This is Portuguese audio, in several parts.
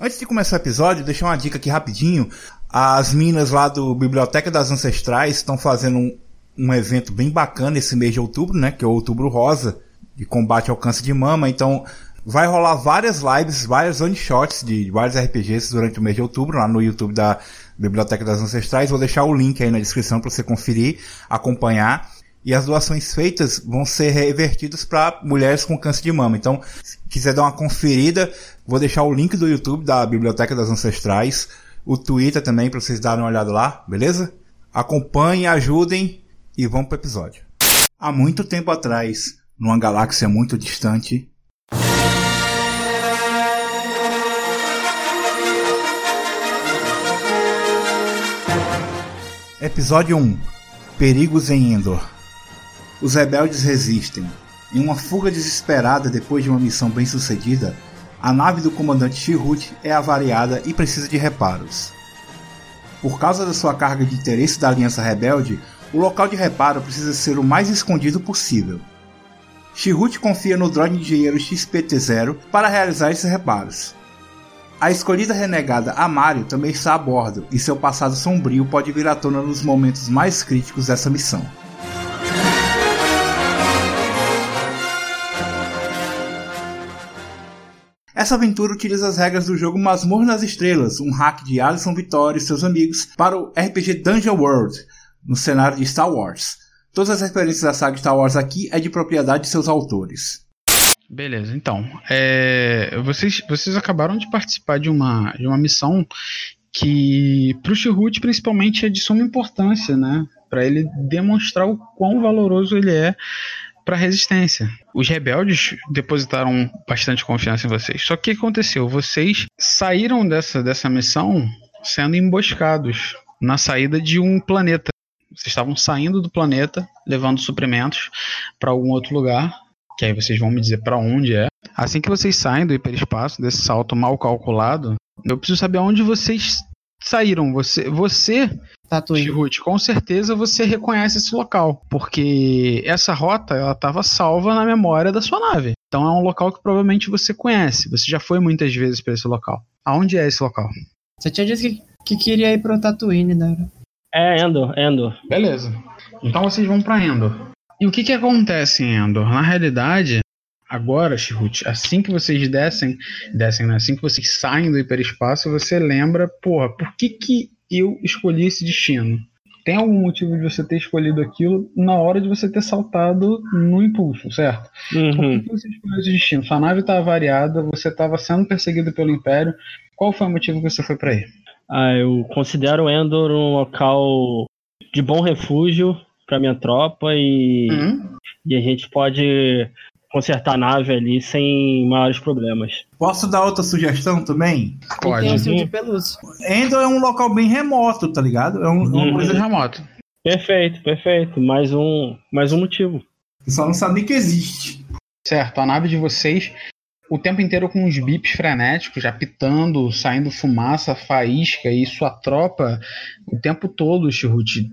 Antes de começar o episódio, deixar uma dica aqui rapidinho. As minas lá do Biblioteca das Ancestrais estão fazendo um, um evento bem bacana esse mês de outubro, né? Que é o Outubro Rosa, de combate ao câncer de mama. Então, vai rolar várias lives, vários one-shots de vários RPGs durante o mês de outubro, lá no YouTube da Biblioteca das Ancestrais. Vou deixar o link aí na descrição para você conferir, acompanhar. E as doações feitas vão ser revertidas para mulheres com câncer de mama. Então, se quiser dar uma conferida, vou deixar o link do YouTube da Biblioteca das Ancestrais, o Twitter também para vocês darem uma olhada lá, beleza? Acompanhem, ajudem e vamos para o episódio. Há muito tempo atrás, numa galáxia muito distante, Episódio 1 Perigos em Endor Os rebeldes resistem. Em uma fuga desesperada depois de uma missão bem sucedida, a nave do comandante Chirrut é avariada e precisa de reparos. Por causa da sua carga de interesse da Aliança Rebelde, o local de reparo precisa ser o mais escondido possível. Chirrut confia no droid engenheiro XPT-0 para realizar esses reparos. A escolhida renegada Amário também está a bordo, e seu passado sombrio pode vir à tona nos momentos mais críticos dessa missão. Essa aventura utiliza as regras do jogo Masmorra nas Estrelas, um hack de Alison Vittori e seus amigos para o RPG Dungeon World, no cenário de Star Wars. Todas as referências da saga Star Wars aqui é de propriedade de seus autores. Beleza, então. É, vocês, vocês acabaram de participar de uma, de uma missão que, para o Chirrut, principalmente, é de suma importância, né? Para ele demonstrar o quão valoroso ele é para a resistência. Os rebeldes depositaram bastante confiança em vocês. Só que aconteceu? Vocês saíram dessa, dessa missão sendo emboscados na saída de um planeta. Vocês estavam saindo do planeta, levando suprimentos para algum outro lugar que aí vocês vão me dizer para onde é. Assim que vocês saem do hiperespaço, desse salto mal calculado, eu preciso saber aonde vocês saíram. Você, você Ruth, com certeza você reconhece esse local, porque essa rota ela estava salva na memória da sua nave. Então é um local que provavelmente você conhece. Você já foi muitas vezes para esse local. Aonde é esse local? Você tinha dito que, que queria ir pro Tatooine, né? É, Endor, Endor. Beleza. Então vocês vão para Endor. E o que que acontece em Endor? Na realidade, agora, Chirrut, assim que vocês descem, descem, né? Assim que vocês saem do hiperespaço, você lembra, porra, por que que eu escolhi esse destino? Tem algum motivo de você ter escolhido aquilo na hora de você ter saltado no impulso, certo? Uhum. Por que, que você escolheu esse destino? Sua nave estava variada, você estava sendo perseguido pelo Império. Qual foi o motivo que você foi para aí? Ah, eu considero Endor um local de bom refúgio para minha tropa e, uhum. e a gente pode consertar a nave ali sem maiores problemas. Posso dar outra sugestão também? Pode. Endor é um local bem remoto, tá ligado? É um, uhum. uma coisa remota. Perfeito, perfeito. Mais um, mais um motivo. Só não sabe nem que existe. Certo, a nave de vocês o tempo inteiro com uns bips frenéticos, apitando, saindo fumaça, faísca e sua tropa o tempo todo, Chirrut,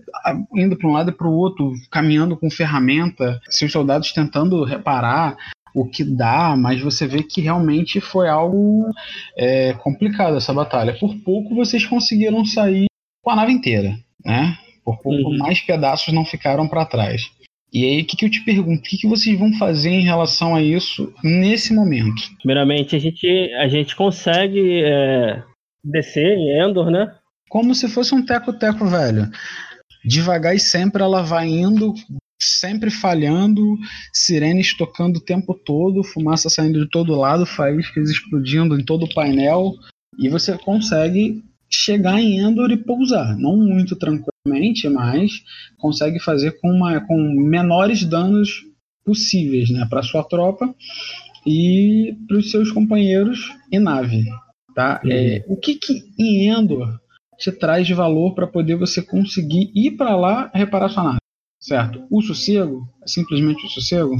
indo para um lado e para o outro, caminhando com ferramenta, seus soldados tentando reparar o que dá, mas você vê que realmente foi algo é, complicado essa batalha. Por pouco vocês conseguiram sair com a nave inteira, né? Por pouco uhum. mais pedaços não ficaram para trás. E aí, o que, que eu te pergunto? O que, que vocês vão fazer em relação a isso nesse momento? Primeiramente, a gente, a gente consegue é, descer em Endor, né? Como se fosse um teco-teco velho. Devagar e sempre ela vai indo, sempre falhando, sirenes tocando o tempo todo, fumaça saindo de todo lado, faíscas explodindo em todo o painel. E você consegue chegar em Endor e pousar. Não muito tranquilamente, mas consegue fazer com, uma, com menores danos possíveis né, para sua tropa e para os seus companheiros em nave. Tá? Uhum. É, o que, que em Endor te traz de valor para poder você conseguir ir para lá reparar sua nave? Certo? O sossego, é simplesmente o sossego.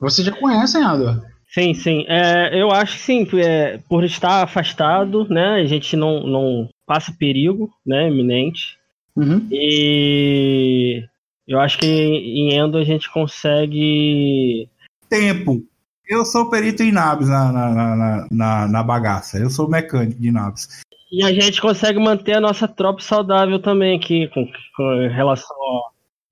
Você já conhece Endor. Sim, sim. É, eu acho que sim, é, por estar afastado, né, a gente não, não passa perigo, né, iminente. Uhum. E eu acho que em Endo a gente consegue tempo. Eu sou perito em naves na, na, na, na, na bagaça. Eu sou mecânico de naves. E a gente consegue manter a nossa tropa saudável também aqui, com, com relação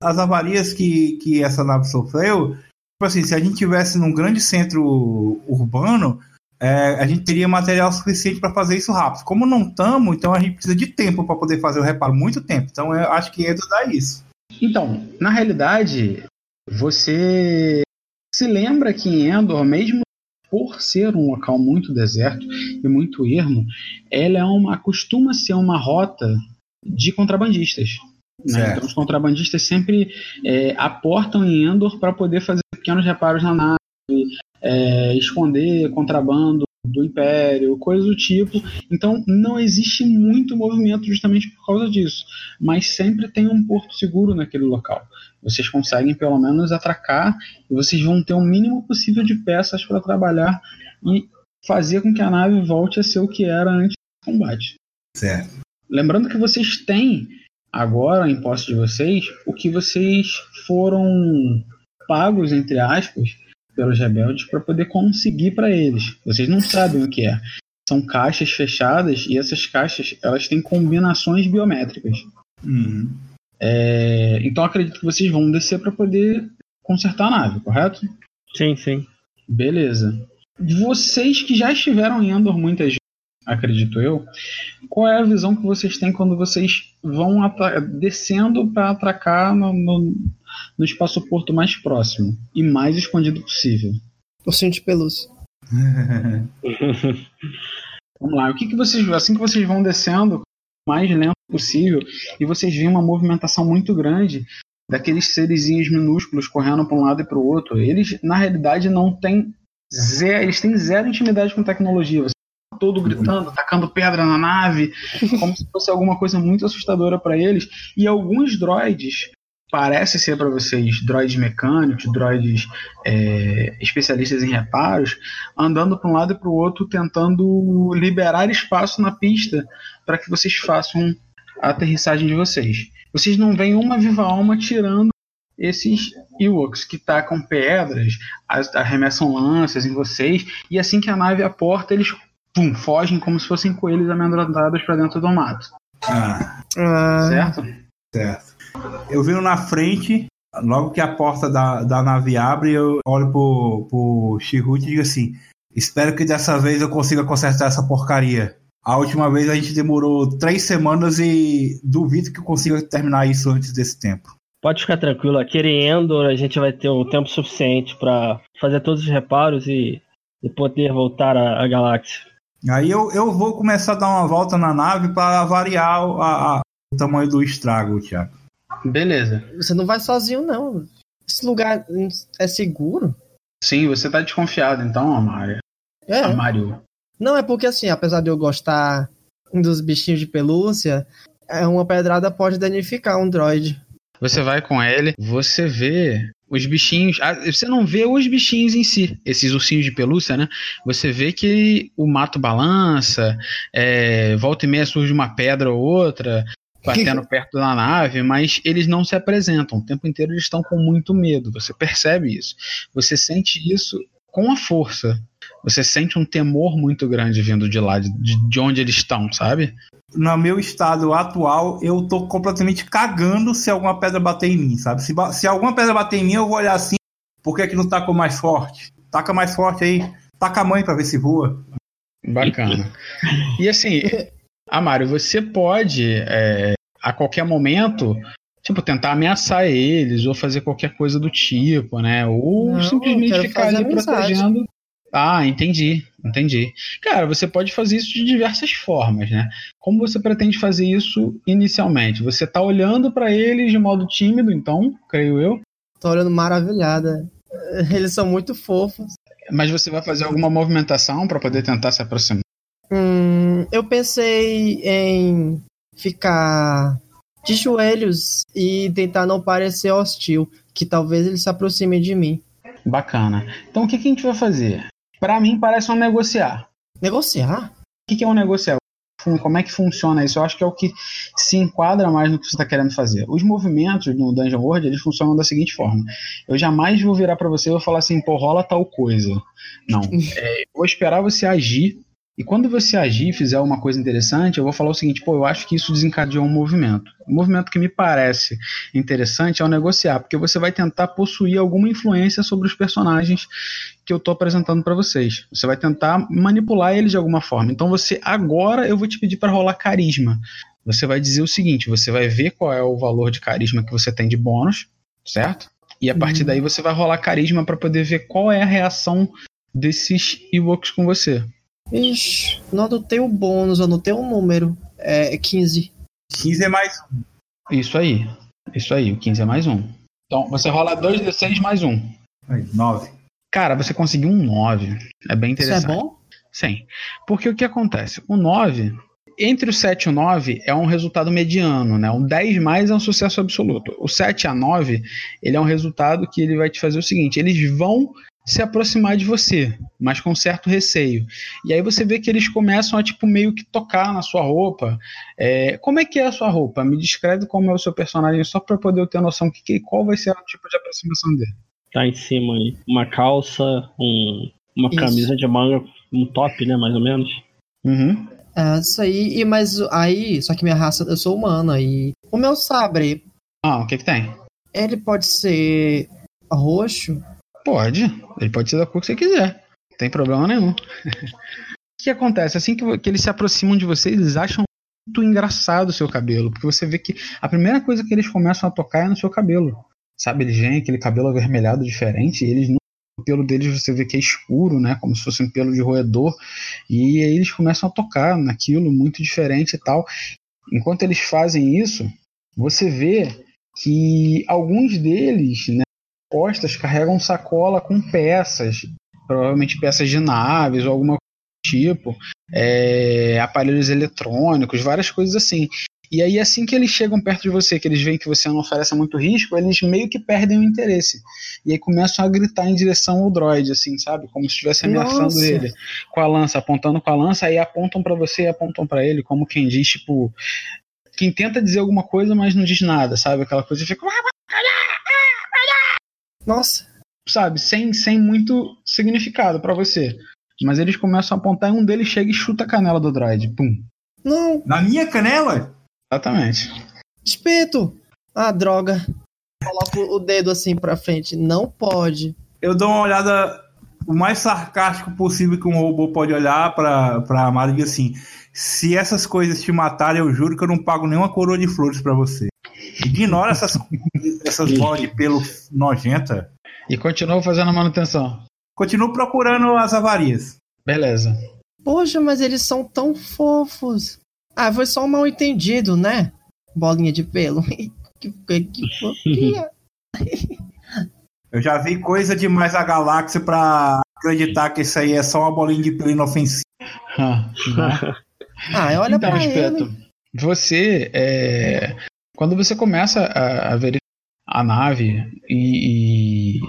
a... As avarias que, que essa nave sofreu, tipo assim, se a gente tivesse num grande centro urbano, é, a gente teria material suficiente para fazer isso rápido. Como não estamos, então a gente precisa de tempo para poder fazer o reparo, muito tempo. Então eu acho que Edo dá isso. Então, na realidade, você se lembra que em Endor, mesmo por ser um local muito deserto e muito ermo, ela é uma costuma ser uma rota de contrabandistas. Né? Então os contrabandistas sempre é, aportam em Endor para poder fazer pequenos reparos na nave, é, esconder contrabando do Império, coisas do tipo. Então não existe muito movimento justamente por causa disso. Mas sempre tem um porto seguro naquele local. Vocês conseguem pelo menos atracar e vocês vão ter o mínimo possível de peças para trabalhar e fazer com que a nave volte a ser o que era antes do combate. Certo. Lembrando que vocês têm agora em posse de vocês o que vocês foram pagos entre aspas pelos rebeldes para poder conseguir para eles. Vocês não sabem o que é. São caixas fechadas e essas caixas elas têm combinações biométricas. Uhum. É, então acredito que vocês vão descer para poder consertar a nave, correto? Sim, sim. Beleza. Vocês que já estiveram em Endor muitas vezes, acredito eu, qual é a visão que vocês têm quando vocês vão descendo para atracar no, no, no espaço-porto mais próximo e mais escondido possível? Ursinho de pelúcia. Vamos lá. O que, que vocês assim que vocês vão descendo mais lento possível e vocês veem uma movimentação muito grande daqueles seres minúsculos correndo para um lado e para o outro. Eles, na realidade, não têm zero, eles têm zero intimidade com tecnologia. Você todo gritando, tacando pedra na nave, como se fosse alguma coisa muito assustadora para eles. E alguns droids parece ser para vocês droids mecânicos, droids é, especialistas em reparos, andando para um lado e para o outro, tentando liberar espaço na pista para que vocês façam a aterrissagem de vocês. Vocês não veem uma viva alma tirando esses Ewoks que tacam pedras, arremessam lanças em vocês, e assim que a nave aporta, eles pum, fogem como se fossem coelhos amedrontados para dentro do mato. Ah. Ah, Certo? Certo. Eu viro na frente, logo que a porta da, da nave abre, eu olho pro, pro Chihut e digo assim: Espero que dessa vez eu consiga consertar essa porcaria. A última vez a gente demorou três semanas e duvido que eu consiga terminar isso antes desse tempo. Pode ficar tranquilo, aqui em Endor a gente vai ter o tempo suficiente para fazer todos os reparos e, e poder voltar à, à galáxia. Aí eu, eu vou começar a dar uma volta na nave para variar a, a, o tamanho do estrago, Thiago. Beleza. Você não vai sozinho, não. Esse lugar é seguro? Sim, você tá desconfiado então, Amário. É. Amário. Não, é porque assim, apesar de eu gostar dos bichinhos de pelúcia, é uma pedrada pode danificar um droid. Você vai com ele, você vê os bichinhos. ah, Você não vê os bichinhos em si, esses ursinhos de pelúcia, né? Você vê que o mato balança, é, volta e meia surge uma pedra ou outra, batendo perto da nave, mas eles não se apresentam. O tempo inteiro eles estão com muito medo. Você percebe isso. Você sente isso com a força. Você sente um temor muito grande vindo de lá, de, de onde eles estão, sabe? No meu estado atual, eu tô completamente cagando se alguma pedra bater em mim, sabe? Se, se alguma pedra bater em mim, eu vou olhar assim, por que, que não tacou mais forte? Taca mais forte aí, taca a mãe pra ver se voa. Bacana. E assim, Amário, você pode, é, a qualquer momento, tipo, tentar ameaçar eles ou fazer qualquer coisa do tipo, né? Ou Não, simplesmente ficar ali protegendo. Ah, entendi, entendi. Cara, você pode fazer isso de diversas formas, né? Como você pretende fazer isso inicialmente? Você tá olhando pra eles de modo tímido, então, creio eu, Tô olhando maravilhada. Eles são muito fofos. mas você vai fazer alguma movimentação pra poder tentar se aproximar. Hum, eu pensei em ficar de joelhos e tentar não parecer hostil, que talvez eles se aproximem de mim. Bacana. Então, o que, que a gente vai fazer? Pra mim, parece um negociar. Negociar? O que, que é um negociar? como é que funciona isso. Eu acho que é o que se enquadra mais no que você está querendo fazer. Os movimentos no Dungeon World, eles funcionam da seguinte forma. Eu jamais vou virar para você e vou falar assim, pô, rola tal coisa. Não. É, eu vou esperar você agir e quando você agir e fizer uma coisa interessante, eu vou falar o seguinte: pô, eu acho que isso desencadeou um movimento. O movimento que me parece interessante é o negociar, porque você vai tentar possuir alguma influência sobre os personagens que eu estou apresentando para vocês. Você vai tentar manipular eles de alguma forma. Então você agora eu vou te pedir para rolar carisma. Você vai dizer o seguinte: você vai ver qual é o valor de carisma que você tem de bônus, certo? E a partir uhum. daí você vai rolar carisma para poder ver qual é a reação desses Ewoks com você. Ixi, não anotei o bônus, anotei um número. É 15. 15 é mais um. Isso aí. Isso aí, o 15 é mais um. Então, você rola 2d6 mais um. Aí, 9. Cara, você conseguiu um 9. É bem interessante. Isso é bom? Sim. Porque o que acontece? O 9, entre o 7 e o 9, é um resultado mediano, né? Um 10 mais é um sucesso absoluto. O 7 a 9, ele é um resultado que ele vai te fazer o seguinte: eles vão se aproximar de você, mas com certo receio. E aí você vê que eles começam a, tipo, meio que tocar na sua roupa. É, como é que é a sua roupa? Me descreve como é o seu personagem, só para poder eu ter noção que, que, qual vai ser o tipo de aproximação dele. Tá em cima aí. Uma calça, um, uma isso. camisa de manga, um top, né, mais ou menos. Uhum. É, isso aí, e, mas aí, só que minha raça, eu sou humana, e o meu sabre... Ah, o que que tem? Ele pode ser roxo, Pode. Ele pode ser da cor que você quiser. Não tem problema nenhum. o que acontece? Assim que, que eles se aproximam de você, eles acham muito engraçado o seu cabelo. Porque você vê que a primeira coisa que eles começam a tocar é no seu cabelo. Sabe? Eles vêm aquele cabelo avermelhado diferente e eles o pelo deles você vê que é escuro, né? Como se fosse um pelo de roedor. E aí eles começam a tocar naquilo muito diferente e tal. Enquanto eles fazem isso, você vê que alguns deles, né, costas carregam sacola com peças, provavelmente peças de naves ou alguma tipo, é, aparelhos eletrônicos, várias coisas assim. E aí, assim que eles chegam perto de você, que eles veem que você não oferece muito risco, eles meio que perdem o interesse. E aí começam a gritar em direção ao droid, assim, sabe? Como se estivesse ameaçando Nossa. ele com a lança, apontando com a lança, aí apontam para você e apontam para ele, como quem diz, tipo. Quem tenta dizer alguma coisa, mas não diz nada, sabe? Aquela coisa e fica. Nossa. Sabe, sem, sem muito significado para você. Mas eles começam a apontar e um deles chega e chuta a canela do droid. Pum. Não. Na minha canela? Exatamente. Espeto! Ah, droga. Coloco o dedo assim pra frente. Não pode. Eu dou uma olhada o mais sarcástico possível que um robô pode olhar pra, pra Amada e dizer assim: se essas coisas te matarem, eu juro que eu não pago nenhuma coroa de flores para você. Ignora essas, essas bolas de pelo nojenta. E continua fazendo a manutenção. Continua procurando as avarias. Beleza. Poxa, mas eles são tão fofos. Ah, foi só um mal entendido, né? Bolinha de pelo. que, que fofinha. Eu já vi coisa demais a galáxia pra acreditar que isso aí é só uma bolinha de pelo inofensiva. ah, olha então, pra ele. Você é, quando você começa a, a ver a nave e, e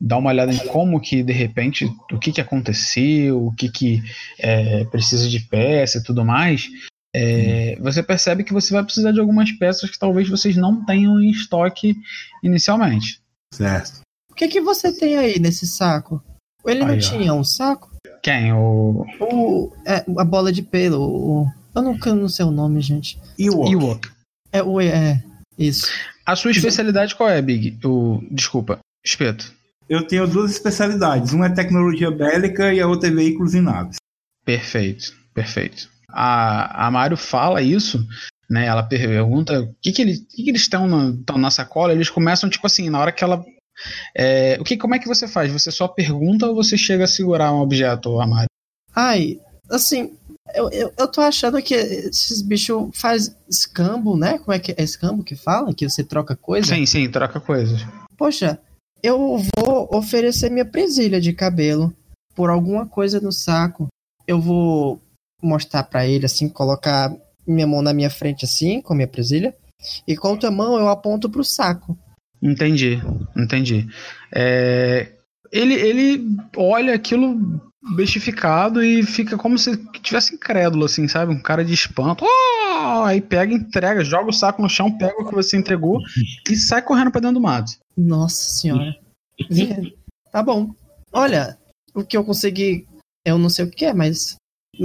dar uma olhada em como que de repente o que, que aconteceu, o que, que é, precisa de peça e tudo mais, é, você percebe que você vai precisar de algumas peças que talvez vocês não tenham em estoque inicialmente. Certo. O que que você tem aí nesse saco? Ele não tinha um saco? Quem? O. o é, a bola de pelo. O, eu não, eu não sei o nome, gente. Ewok. Ewok. É, o, é, isso. A sua especialidade qual é, Big? O, desculpa, espeto. Eu tenho duas especialidades. Uma é tecnologia bélica e a outra é veículos e naves. Perfeito, perfeito. A, a Mário fala isso, né? Ela pergunta o que, que, ele, que, que eles estão na, na sacola. Eles começam, tipo assim, na hora que ela. É, o que, como é que você faz? Você só pergunta ou você chega a segurar um objeto, Amário? Ai, assim, eu, eu, eu, tô achando que esses bichos faz escambo, né? Como é que é escambo que fala? Que você troca coisa? Sim, sim, troca coisas. Poxa, eu vou oferecer minha presilha de cabelo por alguma coisa no saco. Eu vou mostrar para ele assim, colocar minha mão na minha frente assim, com a minha presilha, e com a outra mão eu aponto pro saco. Entendi, entendi. É, ele, ele olha aquilo bestificado e fica como se tivesse incrédulo, assim, sabe? Um cara de espanto. Oh! Aí pega, entrega, joga o saco no chão, pega o que você entregou e sai correndo pra dentro do mato. Nossa senhora. tá bom. Olha, o que eu consegui. Eu não sei o que é, mas.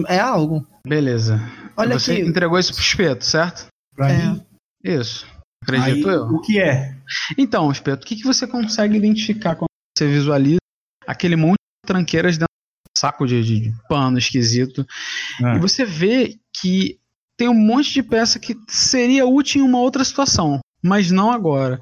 É algo. Beleza. Olha você aqui. entregou isso pro espeto, certo? Pra é. mim? Isso. Acredito Aí, eu. O que é? Então, espeto, o que, que você consegue identificar quando você visualiza aquele monte de tranqueiras dentro do saco de, de pano esquisito? É. E você vê que tem um monte de peça que seria útil em uma outra situação mas não agora.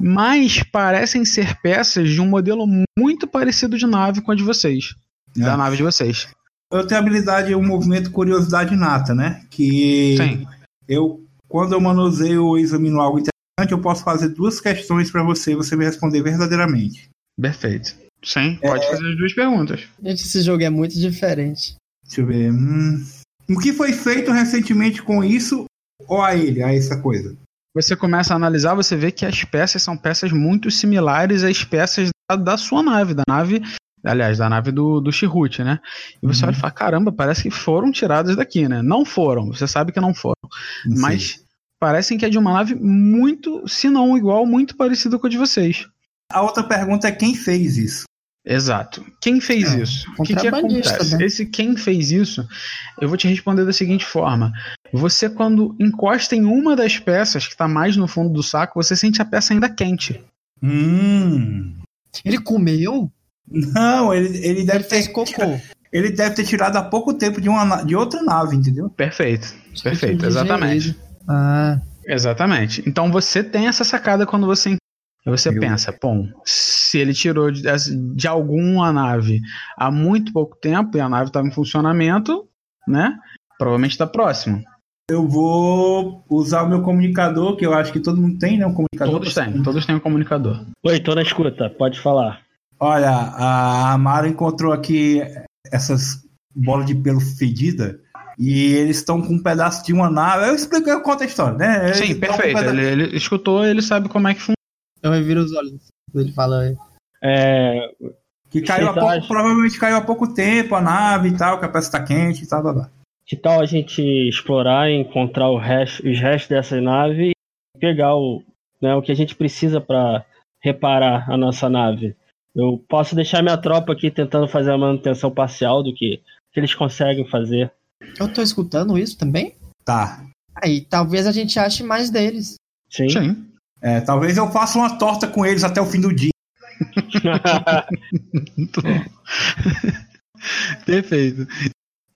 Mas parecem ser peças de um modelo muito parecido de nave com a de vocês. É. Da nave de vocês. Eu tenho habilidade, um movimento curiosidade nata, né? Que Sim. eu, quando eu manuseio ou examino algo interessante, eu posso fazer duas questões para você, você me responder verdadeiramente. Perfeito. Sim, pode é... fazer as duas perguntas. Gente, esse jogo é muito diferente. Deixa eu ver. Hum... O que foi feito recentemente com isso ou a ele, a essa coisa? você começa a analisar, você vê que as peças são peças muito similares às peças da, da sua nave, da nave, aliás, da nave do, do Chirrut, né? E você uhum. olha e fala, caramba, parece que foram tiradas daqui, né? Não foram, você sabe que não foram. Sim. Mas parecem que é de uma nave muito, se não igual, muito parecida com a de vocês. A outra pergunta é quem fez isso? Exato. Quem fez é, isso? O que, que acontece? Né? Esse quem fez isso, eu vou te responder da seguinte forma: você, quando encosta em uma das peças que está mais no fundo do saco, você sente a peça ainda quente. Hum. Ele comeu? Não, ele, ele deve ele ter. cocô. Ele deve ter tirado há pouco tempo de, uma, de outra nave, entendeu? Perfeito. Perfeito, exatamente. Ah. Exatamente. Então você tem essa sacada quando você você eu... pensa, bom, se ele tirou de, de alguma nave há muito pouco tempo e a nave estava em funcionamento, né? Provavelmente está próximo. Eu vou usar o meu comunicador, que eu acho que todo mundo tem, né? Um comunicador. Todos têm, todos têm um comunicador. Oi, tô na escuta, pode falar. Olha, a Amara encontrou aqui essas bolas de pelo fedida e eles estão com um pedaço de uma nave. Eu explico, eu conto a história, né? Eles Sim, perfeito. Um ele, ele, escutou, ele sabe como é que funciona. Eu reviro os olhos quando ele fala. É, que caiu há pouco, provavelmente caiu há pouco tempo a nave e tal, que a peça está quente e tal, tal, tal. Que tal a gente explorar e encontrar resto, os restos dessa nave e pegar o, né, o que a gente precisa para reparar a nossa nave? Eu posso deixar minha tropa aqui tentando fazer a manutenção parcial do que, que eles conseguem fazer. Eu tô escutando isso também? Tá. Aí talvez a gente ache mais deles. Sim. Sim. É, talvez eu faça uma torta com eles até o fim do dia. Perfeito.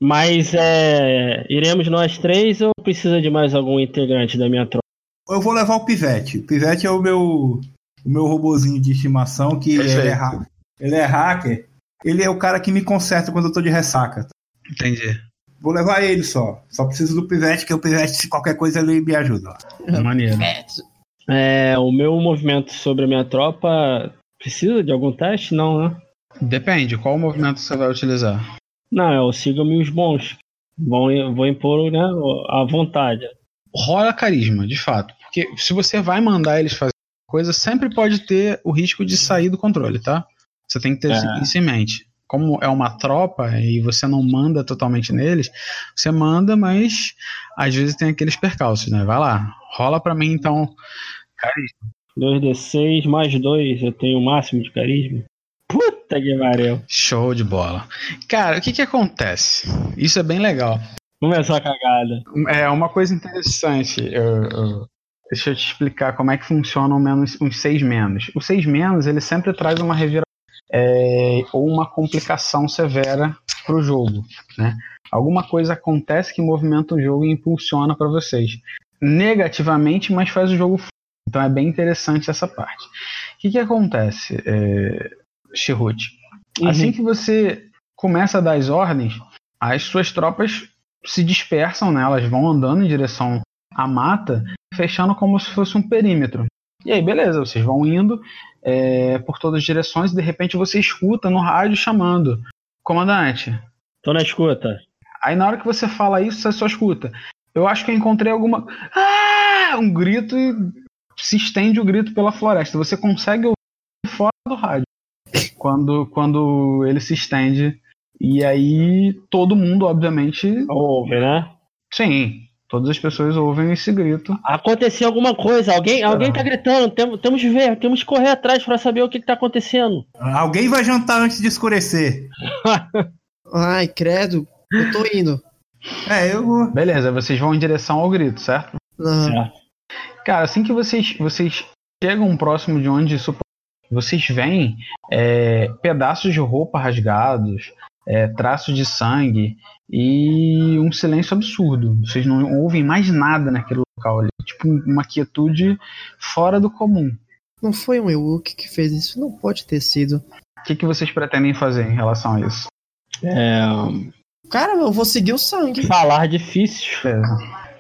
Mas é, iremos nós três ou precisa de mais algum integrante da minha tropa? Eu vou levar o Pivete. O Pivete é o meu, o meu robozinho de estimação que ele é, ele é hacker. Ele é o cara que me conserta quando eu tô de ressaca. Entendi. Vou levar ele só. Só preciso do Pivete, que o Pivete, se qualquer coisa, ele me ajuda. Maneiro. É, o meu movimento sobre a minha tropa precisa de algum teste? Não, né? Depende, qual movimento você vai utilizar? Não, é o siga-me os bons. Vou, vou impor né, a vontade. Rola carisma, de fato. Porque se você vai mandar eles fazer coisa, sempre pode ter o risco de sair do controle, tá? Você tem que ter é. isso em mente. Como é uma tropa e você não manda totalmente neles, você manda, mas às vezes tem aqueles percalços, né? Vai lá, rola pra mim então carisma. 2d6 mais 2, eu tenho o máximo de carisma. Puta que pariu. Show de bola. Cara, o que que acontece? Isso é bem legal. Começou a cagada. É uma coisa interessante. Eu, eu, deixa eu te explicar como é que funciona o menos, um 6 menos. O 6 menos, ele sempre traz uma reviravolta é, ou uma complicação severa para o jogo. Né? Alguma coisa acontece que movimenta o jogo e impulsiona para vocês. Negativamente, mas faz o jogo. Então é bem interessante essa parte. O que, que acontece, é, Chirrut? Uhum. Assim que você começa a dar as ordens, as suas tropas se dispersam, né? elas vão andando em direção à mata, fechando como se fosse um perímetro. E aí, beleza, vocês vão indo é, por todas as direções e de repente você escuta no rádio chamando: Comandante. Tô na escuta. Aí na hora que você fala isso, você só escuta. Eu acho que eu encontrei alguma. Ah! Um grito e se estende o grito pela floresta. Você consegue ouvir fora do rádio quando, quando ele se estende E aí todo mundo, obviamente. Ouve, né? Sim, todas as pessoas ouvem esse grito. Aconteceu alguma coisa, alguém, alguém tá gritando, temos, temos que ver, temos que correr atrás para saber o que, que tá acontecendo. Alguém vai jantar antes de escurecer. Ai, credo, eu tô indo. É, eu vou. Beleza, vocês vão em direção ao grito, certo? Ah, Certo. Cara, assim que vocês, vocês chegam próximo de onde isso vocês veem é, pedaços de roupa rasgados, é, traços de sangue e um silêncio absurdo. Vocês não ouvem mais nada naquele local ali. Tipo, uma quietude fora do comum. não foi um Ewok que fez isso, não pode ter sido. O que, que vocês pretendem fazer em relação a isso? É, Cara, eu vou seguir o sangue. falar difícil.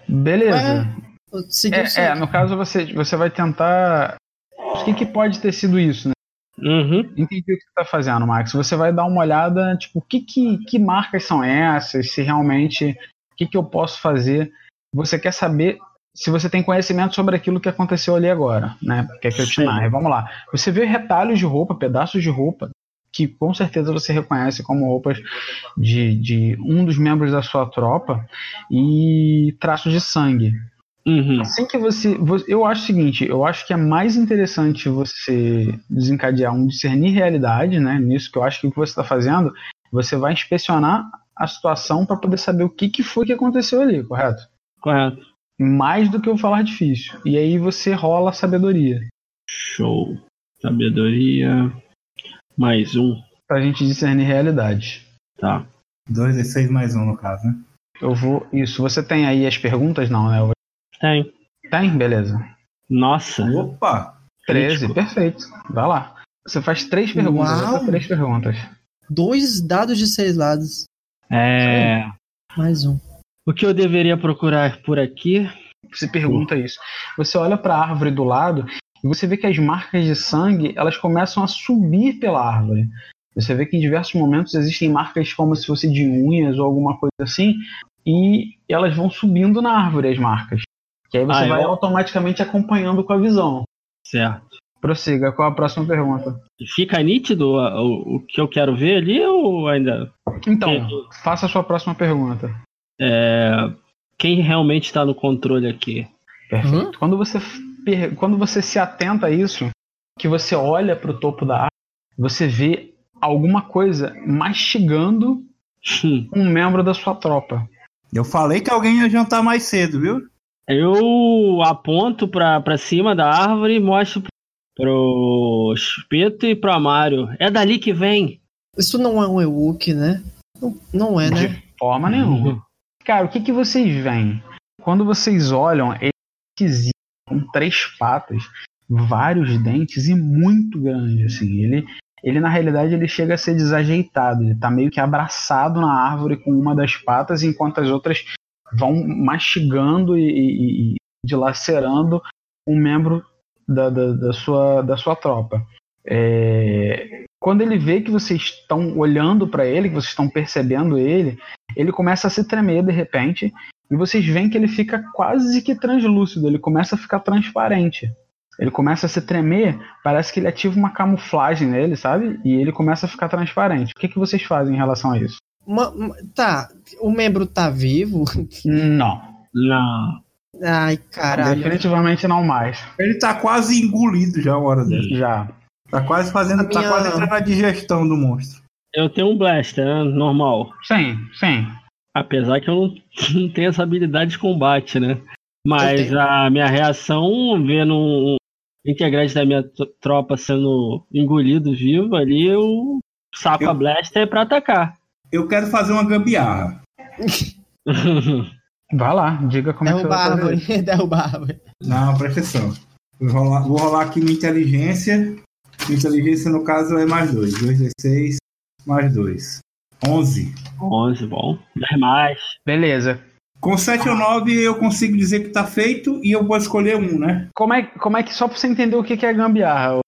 Beleza. Beleza. Vou seguir o É, é, sangue. no caso você, você vai tentar. O que, que pode ter sido isso, né? Uhum. Entendi o que você tá fazendo, Max. Você vai dar uma olhada, tipo, que, que, que marcas são essas? Se realmente. O que, que eu posso fazer? Você quer saber se você tem conhecimento sobre aquilo que aconteceu ali agora, né? Quer que eu te narre? Vamos lá. Você vê retalhos de roupa, pedaços de roupa, que com certeza você reconhece como roupas de, de um dos membros da sua tropa, e traços de sangue. Uhum. Assim que você, vo- Eu acho o seguinte, eu acho que é mais interessante você desencadear um discernir realidade, né? Nisso que eu acho que o que você está fazendo, você vai inspecionar a situação para poder saber o que, que foi que aconteceu ali, correto? Correto. Mais do que eu falar difícil. E aí você rola a sabedoria. Show. Sabedoria. Mais um. Pra gente discernir realidade. Tá. 2d6 mais um, no caso, né? Eu vou. Isso, você tem aí as perguntas? Não, né? Eu Tem. Tem? Beleza. Nossa. Opa! 13, Crítico. perfeito. Vai lá. Você faz três perguntas. Uau. eu vou três perguntas. Dois dados de seis lados. É. Mais um. O que eu deveria procurar por aqui? Você pergunta isso. Você olha para a árvore do lado e você vê que as marcas de sangue elas começam a subir pela árvore. Você vê que em diversos momentos existem marcas como se fosse de unhas ou alguma coisa assim e elas vão subindo na árvore as marcas. Que aí você Ah, vai eu- automaticamente acompanhando com a visão. Certo. Prossiga. Qual a próxima pergunta? Fica nítido o, o- o que eu quero ver ali ou ainda. Então, faça a sua próxima pergunta. É, quem realmente está no controle aqui? Perfeito. Quando você quando você se atenta a isso, que você olha para o topo da árvore, você vê alguma coisa mastigando Hum. um membro da sua tropa. Eu falei que alguém ia jantar mais cedo, viu? Eu aponto pra, pra cima da árvore e mostro pro Espeto e pro Amário. É dali que vem. Isso não é um Ewok, né? Não, não é, né? De forma nenhuma. Cara, o que, que vocês veem? Quando vocês olham, é esquisito, com três patas, vários dentes e muito grande, assim. Ele, ele na realidade ele chega a ser desajeitado. Ele tá meio que abraçado na árvore com uma das patas, enquanto as outras vão mastigando e, e- e dilacerando um membro da, da, da sua, da sua tropa. É, quando ele vê que vocês estão olhando para ele, que vocês estão percebendo ele, ele começa a se tremer de repente e vocês veem que ele fica quase que translúcido, ele começa a ficar transparente. Ele começa a se tremer, parece que ele ativa uma camuflagem nele, sabe? E ele começa a ficar transparente. O que, que vocês fazem em relação a isso? Tá, o membro tá vivo? Não. Não. Ai, caralho. Definitivamente não mais. Ele tá quase engolido já uma hora dessa. Já. Tá quase fazendo. A Tá minha- quase entrando na digestão do monstro. Eu tenho um blaster, né? Normal. Sim, sim. Apesar que eu não, não tenho essa habilidade de combate, né? Mas a minha reação, vendo um integrante da minha tropa sendo engolido vivo ali, eu saco Eu- a blaster pra atacar. Eu quero fazer uma gambiarra. Vai lá, diga como é que você Derrubar vai fazer árvore, isso. derrubar a árvore. Não, presta atenção. Vou rolar, vou rolar aqui minha inteligência. Minha inteligência, no caso, é mais 2. 2d6 mais 2. 11. 11, bom. 10 mais. Beleza. Com 7 ou 9 eu consigo dizer que tá feito e eu vou escolher um, né? Como é, como é que, só pra você entender o que que é gambiarra,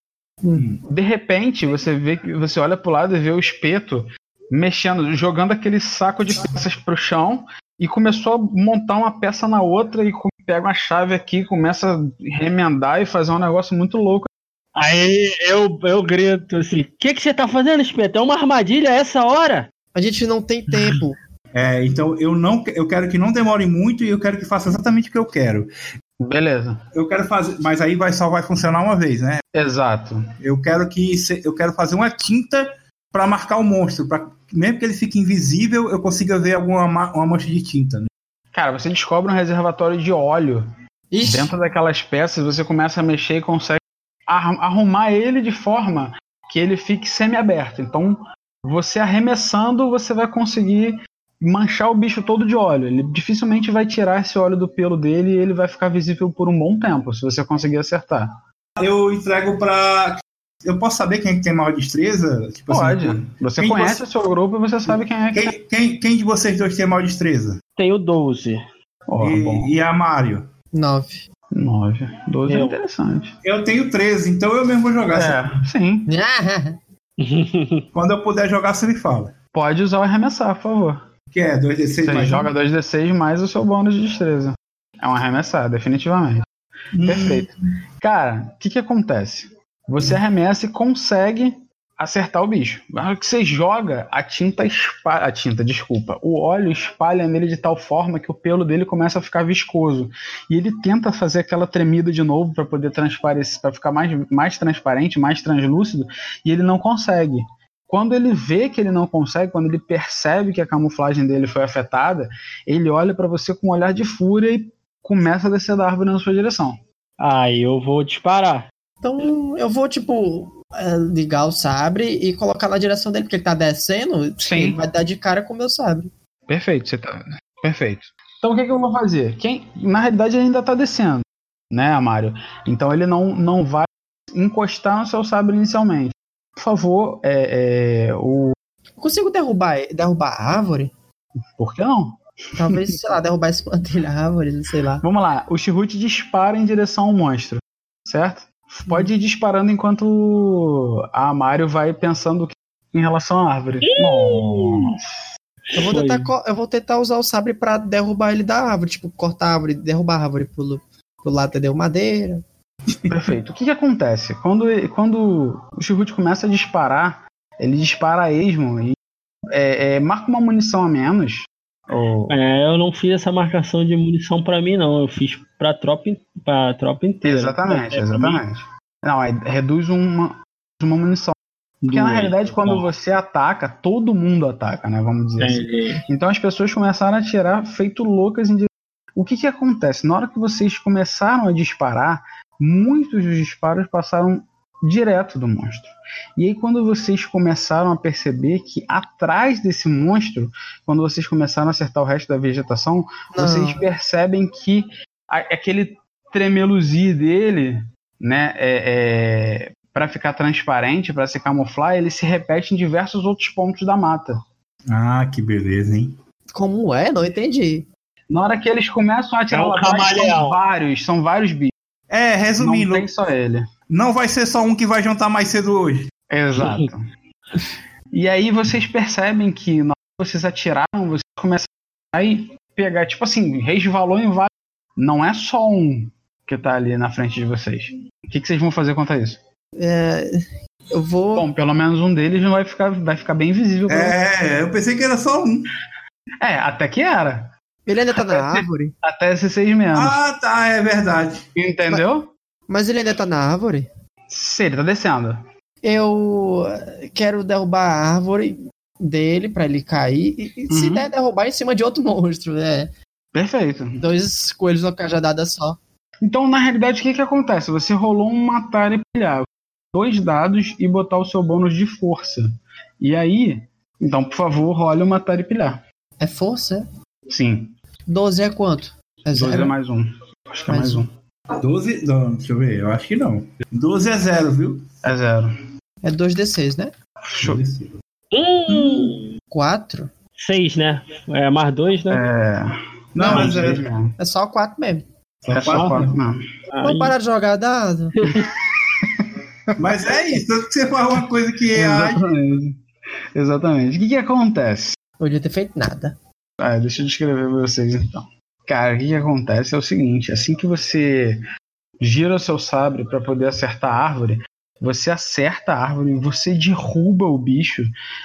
Hum. De repente, você vê que você olha pro lado e vê o espeto mexendo, jogando aquele saco de peças pro chão e começou a montar uma peça na outra e pega uma chave aqui, começa a remendar e fazer um negócio muito louco. Aí eu, eu grito assim: O que, que você tá fazendo, Espeto? É uma armadilha a essa hora? A gente não tem tempo. É, então eu não eu quero que não demore muito e eu quero que faça exatamente o que eu quero. Beleza. Eu quero fazer, mas aí vai só vai funcionar uma vez, né? Exato. Eu quero que eu quero fazer uma tinta para marcar o monstro, para mesmo que ele fique invisível, eu consiga ver alguma uma mancha de tinta. Né? Cara, você descobre um reservatório de óleo Ixi. dentro daquelas peças, você começa a mexer e consegue arrumar ele de forma que ele fique semi-aberto. Então, você arremessando, você vai conseguir manchar o bicho todo de óleo. Ele dificilmente vai tirar esse óleo do pelo dele e ele vai ficar visível por um bom tempo, se você conseguir acertar. Eu entrego para eu posso saber quem é que tem maior destreza? Tipo assim, Pode. Assim, você quem conhece você... o seu grupo e você sabe quem é que quem, quem, quem de vocês dois tem maior destreza? Tenho 12. Oh, e, e, a Mário? 9. 9. 12 eu. é interessante. Eu tenho 13, então eu mesmo vou jogar. É, sim. Quando eu puder jogar, você me fala. Pode usar o arremessar, por favor. Que é 2d6 você mais joga 2d6 mais o seu bônus de destreza. É um arremessar, definitivamente. Hum. Perfeito. Cara, o que que acontece? Você arremessa e consegue acertar o bicho. Na hora que você joga, a tinta espalha. A tinta, desculpa. O óleo espalha nele de tal forma que o pelo dele começa a ficar viscoso. E ele tenta fazer aquela tremida de novo para poder transparecer, para ficar mais, mais transparente, mais translúcido, e ele não consegue. Quando ele vê que ele não consegue, quando ele percebe que a camuflagem dele foi afetada, ele olha para você com um olhar de fúria e começa a descer da árvore na sua direção. Aí eu vou disparar. Então eu vou, tipo, ligar o sabre e colocar na direção dele, porque ele tá descendo, Sim. ele vai dar de cara com o meu sabre. Perfeito, você tá. Perfeito. Então o que, que eu vou fazer? Quem, na realidade, ele ainda tá descendo, né, Mário? Então ele não, não vai encostar no seu sabre inicialmente. Por favor, é, é o. Eu consigo derrubar, derrubar a árvore? Por que não? Talvez, sei lá, derrubar esse plantelho da árvore, sei lá. Vamos lá, o Chirrut dispara em direção ao monstro, certo? Pode ir disparando enquanto a Mario vai pensando em relação à árvore. Nossa. Eu vou, tentar, eu vou tentar usar o sabre para derrubar ele da árvore, tipo, cortar a árvore, derrubar a árvore pro, pro lado, deu madeira. Perfeito. O que, que acontece? Quando, quando o Chirrut começa a disparar, ele dispara a esmo e é, é, marca uma munição a menos. Ou... É, eu não fiz essa marcação de munição para mim, não. Eu fiz pra tropa, pra tropa inteira. Exatamente, exatamente. Não, é, reduz uma, uma munição. Porque na realidade, quando você ataca, todo mundo ataca, né? Vamos dizer assim. Então as pessoas começaram a atirar feito loucas em O que que acontece? Na hora que vocês começaram a disparar, muitos dos disparos passaram direto do monstro. E aí, quando vocês começaram a perceber que atrás desse monstro, quando vocês começaram a acertar o resto da vegetação, Não. vocês percebem que aquele tremeluzir dele, né, é, é para ficar transparente, para se camuflar, ele se repete em diversos outros pontos da mata. Ah, que beleza, hein? Como é? Não entendi. Na hora que eles começam a atirar é são vários, são vários bichos. É, resumindo. Não tem só ele. Não vai ser só um que vai jantar mais cedo hoje. Exato. e aí vocês percebem que na hora que vocês atiraram, vocês começam a pegar, tipo assim, resvalou em vários. Não é só um que tá ali na frente de vocês. O que, que vocês vão fazer quanto isso? É, eu vou. Bom, pelo menos um deles vai ficar, vai ficar bem visível. É, eu pensei que era só um. É, até que era. Ele ainda tá na árvore? Até esses seis menos. Ah, tá, é verdade. Entendeu? Mas ele ainda tá na árvore? Sim, ele tá descendo. Eu quero derrubar a árvore dele para ele cair. E, uhum. se der, derrubar em cima de outro monstro, né? Perfeito. Dois coelhos numa cajadada só. Então, na realidade, o que que acontece? Você rolou um matar e pilhar. Dois dados e botar o seu bônus de força. E aí, então, por favor, role o matar e pilhar. É força? Sim. 12 é quanto? É 12 é mais um. Acho que é mais, mais um. 12. Não, deixa eu ver, eu acho que não. 12 é zero, viu? É zero. É 2d6, né? Show. Hum. 4? 6, né? É mais 2, né? É. Não, não é zero. É só 4 mesmo. Só é só 4 mesmo. Vamos parar de jogar dado. Mas é isso, tanto que você fala uma coisa que é. Exatamente. Exatamente. O que, que acontece? Podia ter feito nada. Ah, deixa eu descrever pra vocês então. Cara, o que, que acontece é o seguinte: assim que você gira o seu sabre para poder acertar a árvore, Você acerta a árvore, você derruba o bicho,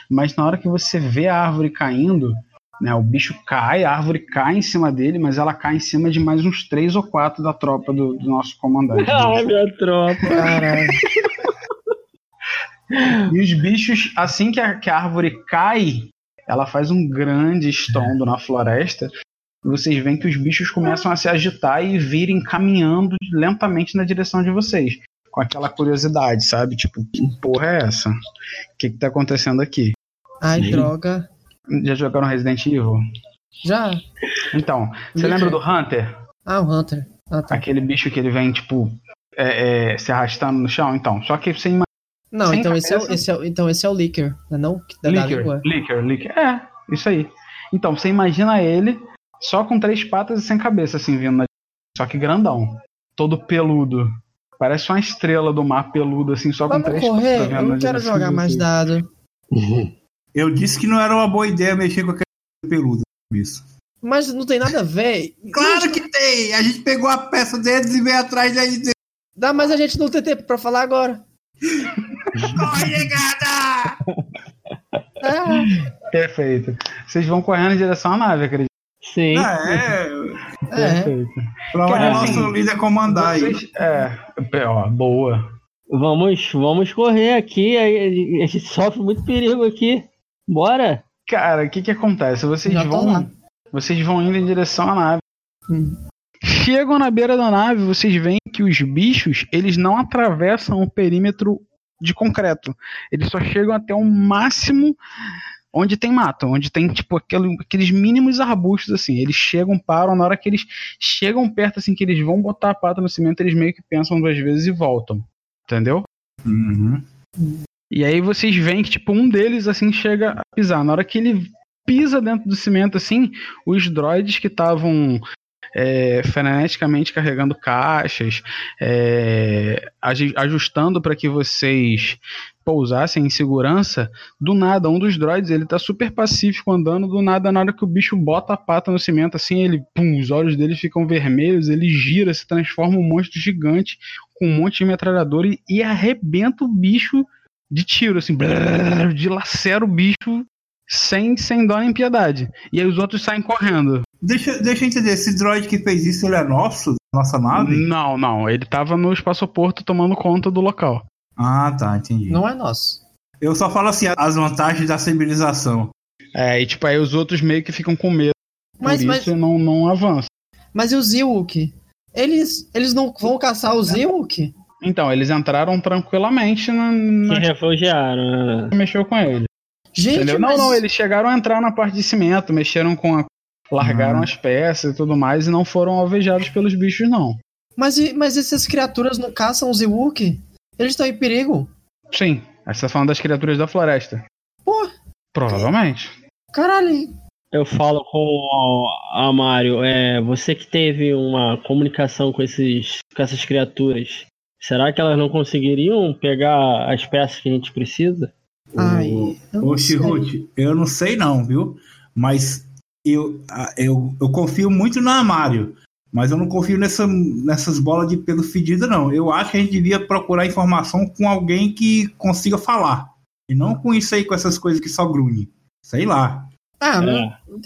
mas na hora que você vê a árvore caindo, né, o bicho cai, a árvore cai em cima dele, mas ela cai em cima de mais uns três ou quatro da tropa do, do nosso comandante. Ai, minha tropa. E os bichos, assim que a, que a árvore cai, ela faz um grande estrondo na floresta. Vocês veem que os bichos começam a se agitar e virem caminhando lentamente na direção de vocês. Com aquela curiosidade, sabe? Tipo, que porra é essa? O que, que tá acontecendo aqui? Ai, Sim. droga. Já jogaram Resident Evil? Já. Então, você lembra do Hunter? Ah, o Hunter. Ah, tá. Aquele bicho que ele vem, tipo, é, é, se arrastando no chão? Então, só que você imagina. Não, Sem então esse, é, esse é, o- então esse é o Licker, não é não? Da. Licker, Licker. É, isso aí. Então, você imagina ele só com três patas e sem cabeça, assim, vindo na... Só que grandão. Todo peludo. Parece uma estrela do mar peludo, assim, só com Vamos três correr? patas. Eu não quero jogar mais dado. Eu disse que não era uma boa ideia mexer com aquele peludo. Isso. Mas não tem nada a ver. Claro que tem! A gente pegou a peça deles e veio atrás daí. Dá, mas a gente não tem tempo pra falar agora. Corre, negada! Ah, Perfeito. Vocês vão correndo em direção à nave, acredito. Sim. Ah, é. é. Perfeito. Pra onde o nosso assim, líder comandar aí. Vocês, é, é, ó, boa. Vamos, vamos correr aqui. A, gente sofre muito perigo aqui. Bora. Cara, o que que acontece? Vocês Já vão, vocês vão indo em direção à nave. Hum. Chegam na beira da nave, vocês veem que os bichos, eles não atravessam o perímetro de concreto. Eles só chegam até o máximo onde tem mato, onde tem tipo aquele- aqueles mínimos arbustos assim. Eles chegam, param, na hora que eles chegam perto assim que eles vão botar a pata no cimento, eles meio que pensam duas vezes e voltam. Entendeu? Uhum. E aí vocês veem que, tipo, um deles, assim, chega a pisar. Na hora que ele pisa dentro do cimento, assim, os droids que estavam é, freneticamente carregando caixas, é, aju- ajustando para que vocês pousassem em segurança, do nada, um dos droids, ele tá super pacífico andando, do nada, na hora que o bicho bota a pata no cimento, assim, ele, pum, os olhos dele ficam vermelhos, ele gira, se transforma um monstro gigante com um monte de metralhador e, e arrebenta o bicho de tiro, assim, brrr, dilacera o bicho sem, sem dó nem piedade. E aí os outros saem correndo. Deixa, deixa eu entender, esse droid que fez isso, ele é nosso? Nossa nave? Não, não, ele tava no espaçoporto tomando conta do local. Ah, tá, entendi. Não é nosso. Eu só falo assim, as vantagens da civilização. É, e tipo, aí os outros meio que ficam com medo, Mas, por mas, isso não, não avançam. mas e os Ewok? Eles, eles não vão caçar os Ewok? Então, eles entraram tranquilamente na, na Se refugiaram. né? mexeu com ele. Gente, Entendeu? Não, mas... não, eles chegaram a entrar na parte de cimento, mexeram com a. Largaram Ah. as peças e tudo mais e não foram alvejados pelos bichos, não. Mas, e- mas essas criaturas não caçam os Ewok? Eles estão em perigo? Sim, aí você tá falando das criaturas da floresta. Pô. Provavelmente. Caralho. Eu falo com a Mário, é, você que teve uma comunicação com, esses, com essas criaturas, será que elas não conseguiriam pegar as peças que a gente precisa? Ai, eu não Ô, sei. Chirrute, eu não sei não, viu? Mas eu, eu, eu confio muito na Mário. Mas eu não confio nessa, nessas bolas de pelo fedido, não. Eu acho que a gente devia procurar informação com alguém que consiga falar. E não com isso aí, com essas coisas que só grunhe. Sei lá. Ah, não-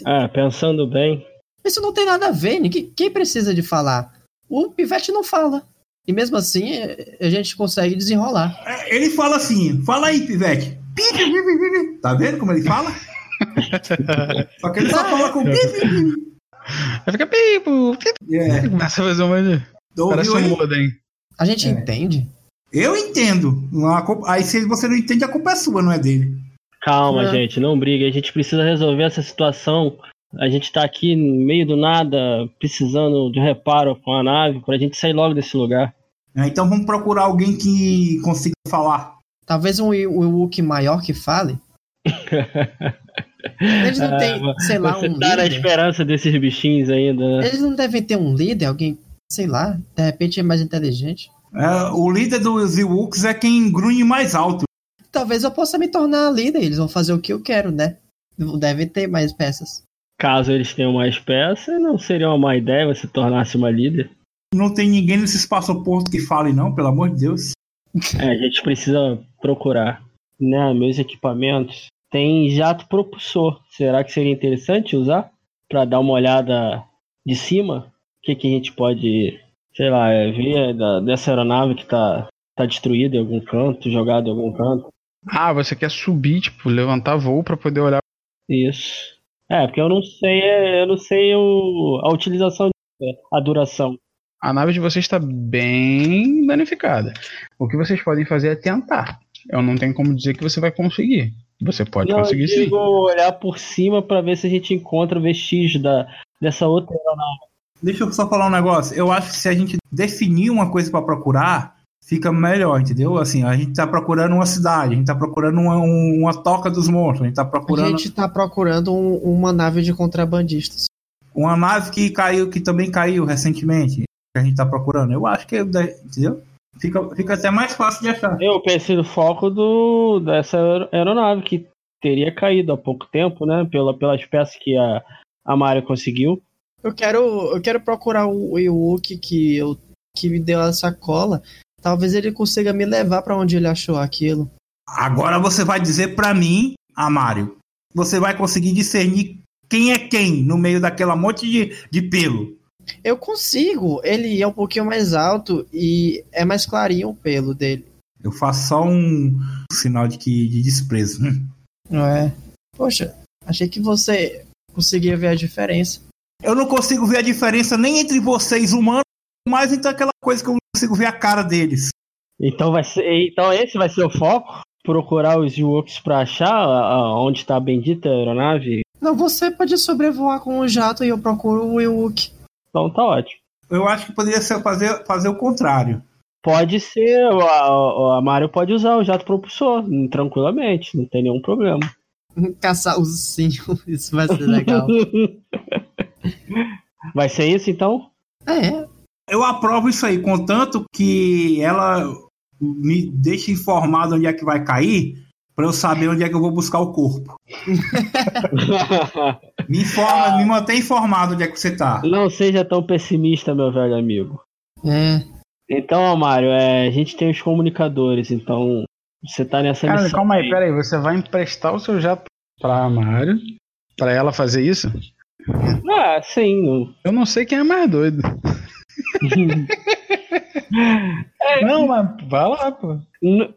É, é, pensando bem, isso não tem nada a ver. Ninguém, quem precisa de falar? O Pivete não fala. E mesmo assim, é, a gente consegue desenrolar. É, Ele fala assim, fala aí, Pivete. Pi, pi, pi, pi, pi. Tá vendo como ele fala? Só que ele só fala com. Aí fica pipo, É, começa a fazer uma. Parece um modem. A gente É. entende? Eu entendo. Aí se você não entende, a culpa é sua, não é dele. calma, É. gente, não briga. A gente precisa resolver essa situação. A gente tá aqui no meio do nada, precisando de reparo com a nave, pra gente sair logo desse lugar. É, Então vamos procurar alguém que consiga falar. Talvez um Ewok maior que fale. Eles não têm, Ah, sei lá, um líder. esperança desses bichinhos ainda, né? Eles não devem ter um líder, alguém, sei lá, de repente é mais inteligente. É, o líder dos Ewoks é quem grunhe mais alto. Talvez eu possa me tornar líder, eles vão fazer o que eu quero, né? Devem ter mais peças. Caso eles tenham mais peças, não seria uma má ideia você tornar-se uma líder. Não tem ninguém nesse espaço-porto que fale, não, pelo amor de Deus. É, a gente precisa procurar. Né, meus equipamentos. Tem jato propulsor. Será que seria interessante usar? Para dar uma olhada de cima? O que, que a gente pode, sei lá, é, ver da, dessa aeronave que tá, tá destruída em algum canto, jogada em algum canto? Ah, você quer subir, tipo, levantar voo para poder olhar. Isso. É, porque eu não sei, eu não sei o, a utilização, a duração. A nave de vocês está bem danificada. O que vocês podem fazer é tentar. Eu não tenho como dizer que você vai conseguir. Você pode não, conseguir eu sim. olhar por cima para ver se a gente encontra vestígios da, dessa outra aeronave. Deixa eu só falar um negócio. Eu acho que se a gente definir uma coisa para procurar, fica melhor, entendeu? Assim, a gente tá procurando uma cidade, a gente tá procurando uma, uma toca dos monstros, a gente tá procurando. A gente tá procurando um, uma nave de contrabandistas. Uma nave que caiu, que também caiu recentemente, que a gente tá procurando. Eu acho que, entendeu? Fica, fica até mais fácil de achar. Eu pensei no foco do, dessa aeronave que teria caído há pouco tempo, né? Pela, pelas peças que a, a Mario conseguiu. Eu quero, eu quero procurar o Iwuki que, eu, que me deu a sacola Talvez ele consiga me levar para onde ele achou aquilo. Agora você vai dizer para mim, Amário, você vai conseguir discernir quem é quem no meio daquela monte de, de pelo. Eu consigo. Ele é um pouquinho mais alto e é mais clarinho o pelo dele. Eu faço só um sinal de, que, de desprezo. Não é? Poxa, achei que você conseguia ver a diferença. Eu não consigo ver a diferença nem entre vocês humanos, mais entre aquela coisa que eu consigo ver a cara deles. Então vai ser, então esse vai ser o foco? Procurar os Ewoks pra achar onde está a bendita aeronave? Não, você pode sobrevoar com o jato e eu procuro o Ewok. Então tá ótimo. Eu acho que poderia ser fazer, fazer o contrário. Pode ser, a, a Mario pode usar o jato propulsor tranquilamente, não tem nenhum problema. Caçar os sim, isso vai ser legal. vai ser isso então? É, eu aprovo isso aí, contanto que ela me deixe informado onde é que vai cair, para eu saber onde é que eu vou buscar o corpo. me informa, me mantém informado onde é que você tá. Não seja tão pessimista, meu velho amigo. É. Então, Mário, é, a gente tem os comunicadores, então você tá nessa Cara, missão. Calma aí, peraí, você vai emprestar o seu jato pra Mário, pra ela fazer isso? Ah, sim. Eu não sei quem é mais doido. Não, mas vai lá, pô.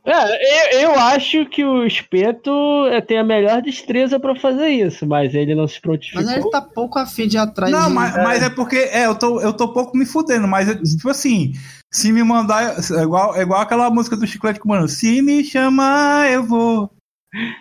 É, eu, eu, acho que o Espeto é, tem a melhor destreza para fazer isso, mas ele não se prontificou. Mas ele tá pouco afim de atrás. Não, mas, é. mas é porque é, eu, tô, eu tô pouco me fudendo, mas tipo assim, se me mandar. É igual, é igual aquela música do Chiclete Comando. Se me chamar, eu vou.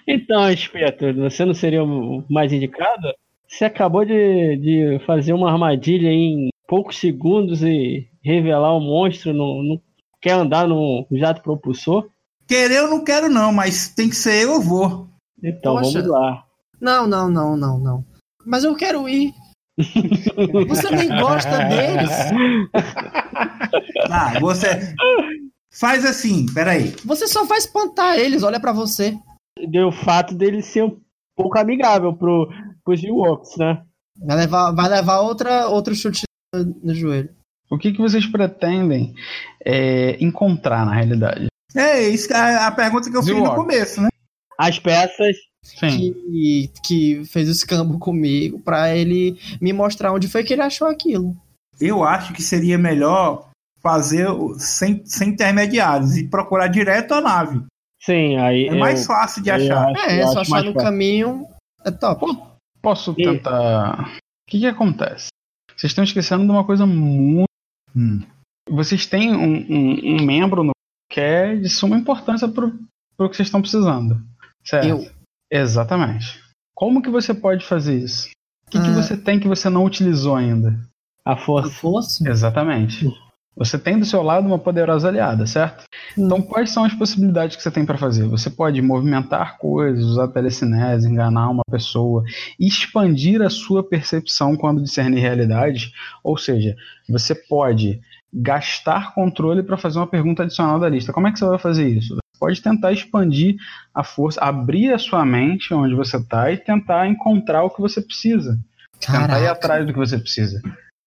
Então, Espeto, você não seria o mais indicado? Você acabou de, de fazer uma armadilha em poucos segundos e revelar o monstro, não, não quer andar no jato propulsor? Querer eu não quero não, mas tem que ser eu, eu vou. Então Poxa. vamos lá. Não, não, não, não, não. Mas eu quero ir. Você nem gosta deles. Ah, você faz assim, peraí. Você só vai espantar eles, olha para você. Deu o fato dele ser um pouco amigável pro, pros Ewoks, né? Vai levar, vai levar outra, outro chute no joelho. O que, que vocês pretendem é, encontrar na realidade? É, isso é a pergunta que eu fiz no começo, né? As peças que, que fez o escambo comigo para ele me mostrar onde foi que ele achou aquilo. Eu acho que seria melhor fazer sem, sem intermediários e procurar direto a nave. Sim, aí. É mais fácil de achar. Acho, é, só achar no fácil. caminho. É top. Posso tentar. O que, que acontece? Vocês estão esquecendo de uma coisa muito. Hum. Vocês têm um, um, um, membro no que é de suma importância para o que vocês estão precisando. Certo? Eu. Exatamente. Como que você pode fazer isso? O que, ah. que você tem que você não utilizou ainda? A força. A força? Exatamente. Você tem do seu lado uma poderosa aliada, certo? Hum. Então, quais são as possibilidades que você tem para fazer? Você pode movimentar coisas, usar telecinese, enganar uma pessoa, expandir a sua percepção quando discernir realidade. Ou seja, você pode gastar controle para fazer uma pergunta adicional da lista. Como é que você vai fazer isso? Você pode tentar expandir a força, abrir a sua mente onde você está e tentar encontrar o que você precisa. Caraca. Tentar ir atrás do que você precisa.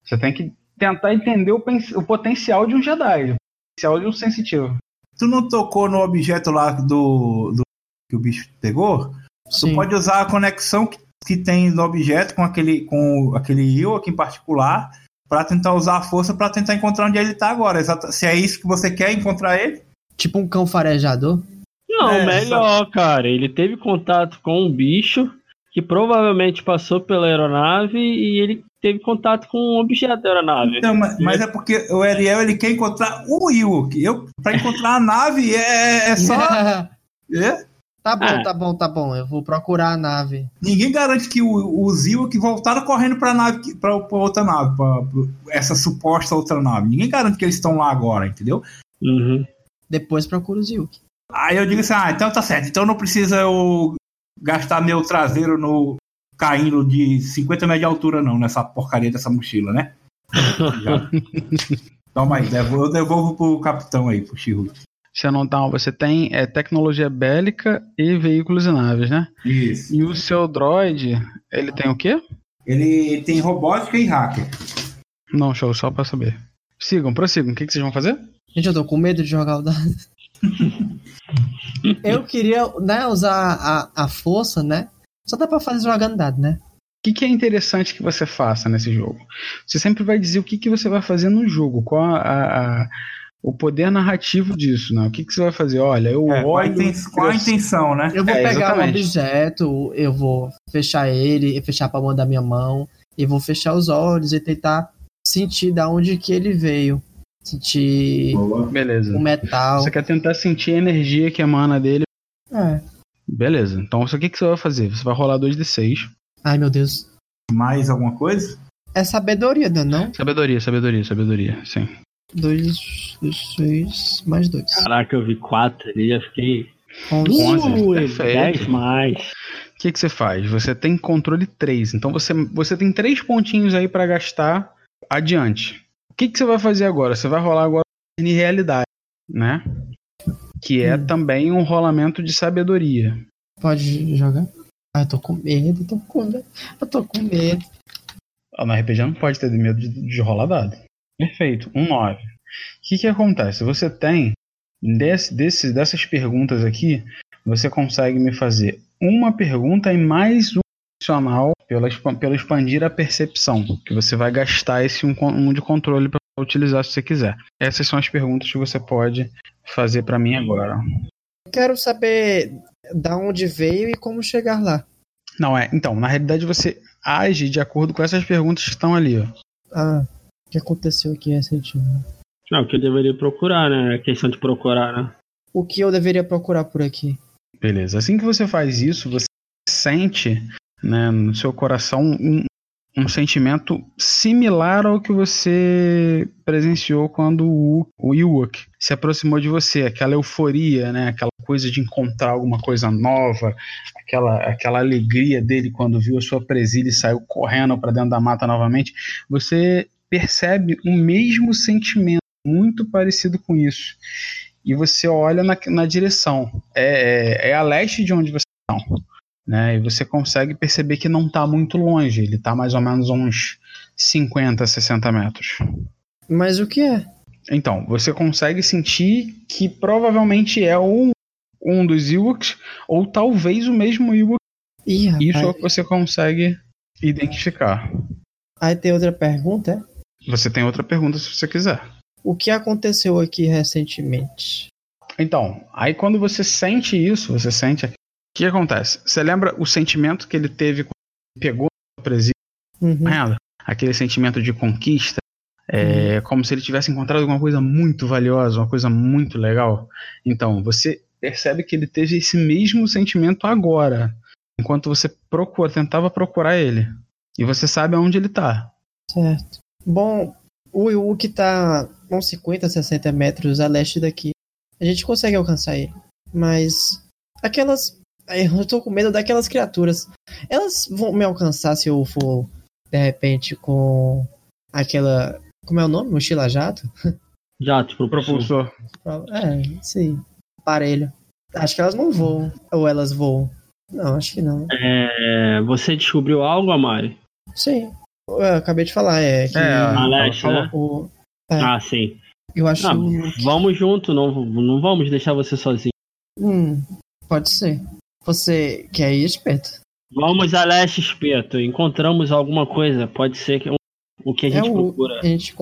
Você tem que tentar entender o, o potencial de um Jedi, o potencial de um sensitivo. tu não tocou no objeto lá do, do que o bicho pegou? Sim. Tu pode usar a conexão que, que tem no objeto com aquele com aquele io aqui em particular para tentar usar a força para tentar encontrar onde ele tá agora. Exato. Se é isso que você quer encontrar ele? Tipo um cão farejador? Não, é, melhor, cara. Ele teve contato com um bicho que provavelmente passou pela aeronave e ele teve contato com um objeto da aeronave. Não, mas, mas, é porque o Ariel ele quer encontrar o Ewok. Eu para encontrar a nave é, é só é? Tá bom, ah. tá bom, tá bom. Eu vou procurar a nave. Ninguém garante que o, os Ewok voltaram correndo pra nave, pra, pra outra nave, pra, pra, essa suposta outra nave. Ninguém garante que eles estão lá agora, entendeu? Uhum. Depois procura os Ewok. Aí eu digo assim, ah, então tá certo. Então não precisa eu gastar meu traseiro no caindo de 50 metros de altura, não, nessa porcaria dessa mochila, né? Toma aí, eu devolvo pro capitão aí, pro Chiru. Xenodown, você tem é, tecnologia bélica e veículos e naves, né? Isso. E o seu droid, ele tem o quê? Ele tem robótica e hacker. Não, show, só pra saber. Sigam, prossigam. O que, que vocês vão fazer? Gente, eu tô com medo de jogar o dado. eu queria né, usar a, a força, né? Só dá pra fazer jogando dado, né? O que, que, é interessante que você faça nesse jogo? Você sempre vai dizer o que, que você vai fazer no jogo, qual a, a, o poder narrativo disso, né? O que, que você vai fazer? Olha, eu é, olho. Qual a, intenção, né? Eu vou é, pegar exatamente. um objeto, eu vou fechar ele, fechar a palma da minha mão, e vou fechar os olhos e tentar sentir da onde que ele veio. Sentir Beleza. o metal. Você quer tentar sentir a energia que emana dele. É. Beleza. Então, o que, que você vai fazer? Você vai rolar 2d6. Ai, meu Deus. Mais alguma coisa? É sabedoria, não? Sabedoria, sabedoria, sabedoria, sim. 2, 6, mais 2. Caraca, eu vi 4 ali, já fiquei. 11. 10 mais. O que, que você faz? Você tem controle 3. Então você, você tem 3 pontinhos aí para gastar adiante. O que, que você vai fazer agora? Você vai rolar agora em realidade, né? Que é hum. também um rolamento de sabedoria. Pode jogar? Ah, eu tô com medo, eu tô com medo. Eu tô com medo. Ah, no RPG não pode ter medo de, de rolar dado. Perfeito, um 9. O que, que acontece? Você tem, desse, desse, dessas perguntas aqui, você consegue me fazer uma pergunta e mais um adicional pela, pela expandir a percepção, que você vai gastar esse um, um de controle para utilizar se você quiser. Essas são as perguntas que você pode fazer para mim agora. Quero saber da onde veio e como chegar lá. Não é. Então, na realidade você age de acordo com essas perguntas que estão ali. Ó. Ah que aconteceu aqui recentemente? Não, o que eu deveria procurar, né? É questão de procurar, né? O que eu deveria procurar por aqui? Beleza. Assim que você faz isso, você sente né, no seu coração um, um sentimento similar ao que você presenciou quando o, o Ewok se aproximou de você, aquela euforia, né, aquela coisa de encontrar alguma coisa nova, aquela, aquela alegria dele quando viu a sua presilha e saiu correndo para dentro da mata novamente. Você percebe o mesmo sentimento, muito parecido com isso. E você olha na, na direção. É, é, é a leste de onde você está. Né? E você consegue perceber que não está muito longe. Ele está mais ou menos uns 50, 60 metros. Mas o que é? Então, você consegue sentir que provavelmente é um, um dos Ewoks, ou talvez o mesmo Ewok. Ih, Isso é o que você consegue identificar. Aí tem outra pergunta, é? Você tem outra pergunta se você quiser. O que aconteceu aqui recentemente? Então, aí quando você sente isso, você sente. O que acontece? Você lembra o sentimento que ele teve quando ele pegou a presídio? Uhum. Aquele sentimento de conquista. É, uhum. Como se ele tivesse encontrado alguma coisa muito valiosa, uma coisa muito legal. Então, você percebe que ele teve esse mesmo sentimento agora, enquanto você procura, tentava procurar ele. E você sabe aonde ele está. Certo. Bom, o Iwuk tá uns 50, 60 metros a leste daqui. A gente consegue alcançar ele. Mas aquelas. Eu tô com medo daquelas criaturas. Elas vão me alcançar se eu for, de repente, com aquela. Como é o nome? Mochila jato? Jato, pro propulsor. É, sim. Aparelho. Acho que elas não voam. Ou elas voam. Não, acho que não. É, você descobriu algo, Amari? Sim. Eu acabei de falar, é que. É, a leste, né? O, é. Ah, sim. Eu acho. Ah, vamos junto, não, não vamos deixar você sozinho. Hum, pode ser. Você quer ir, Espeto? Vamos a leste, Espeto. Encontramos alguma coisa. Pode ser que o que a gente É o- procura. A gente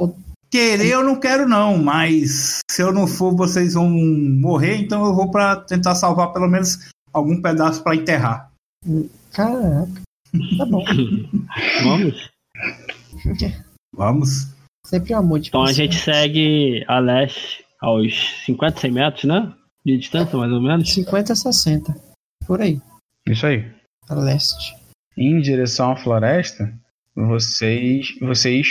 Querer eu não quero não, mas se eu não for, vocês vão morrer, então eu vou pra tentar salvar pelo menos algum pedaço pra enterrar. Caraca. Tá bom. Vamos? Vamos. Sempre amor de Então a gente segue a leste aos 50, 100 metros, né? De distância, mais ou menos. 50 a 60. Por aí. Isso aí. A leste. Em direção à floresta, vocês, vocês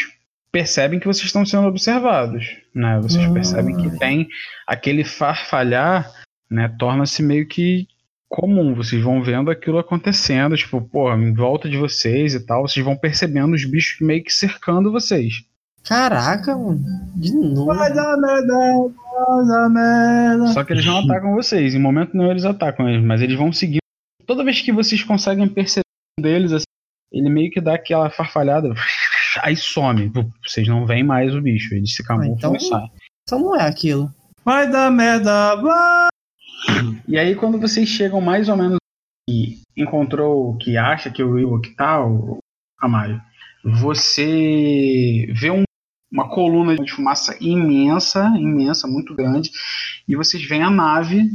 percebem que vocês estão sendo observados, né? Vocês Ah. percebem que tem aquele farfalhar, né? Torna-se meio que comum. Vocês vão vendo aquilo acontecendo, tipo, pô, em volta de vocês e tal. Vocês vão percebendo os bichos meio que cercando vocês. Caraca, mano. De novo. Vai dar merda, vai dar merda. Só que eles não atacam vocês. Em momento nenhum eles atacam eles, mas eles vão seguindo. Toda vez que vocês conseguem perceber um deles, assim, ele meio que dá aquela farfalhada, aí some. Vocês não veem mais o bicho, eles se camuflam então- e saem. Então não é aquilo. Vai dar merda, vai. E aí quando vocês chegam mais ou menos e encontrou o que acha que o Will que tá, o Amário, você vê um- uma coluna de fumaça imensa, imensa, muito grande, e vocês veem a nave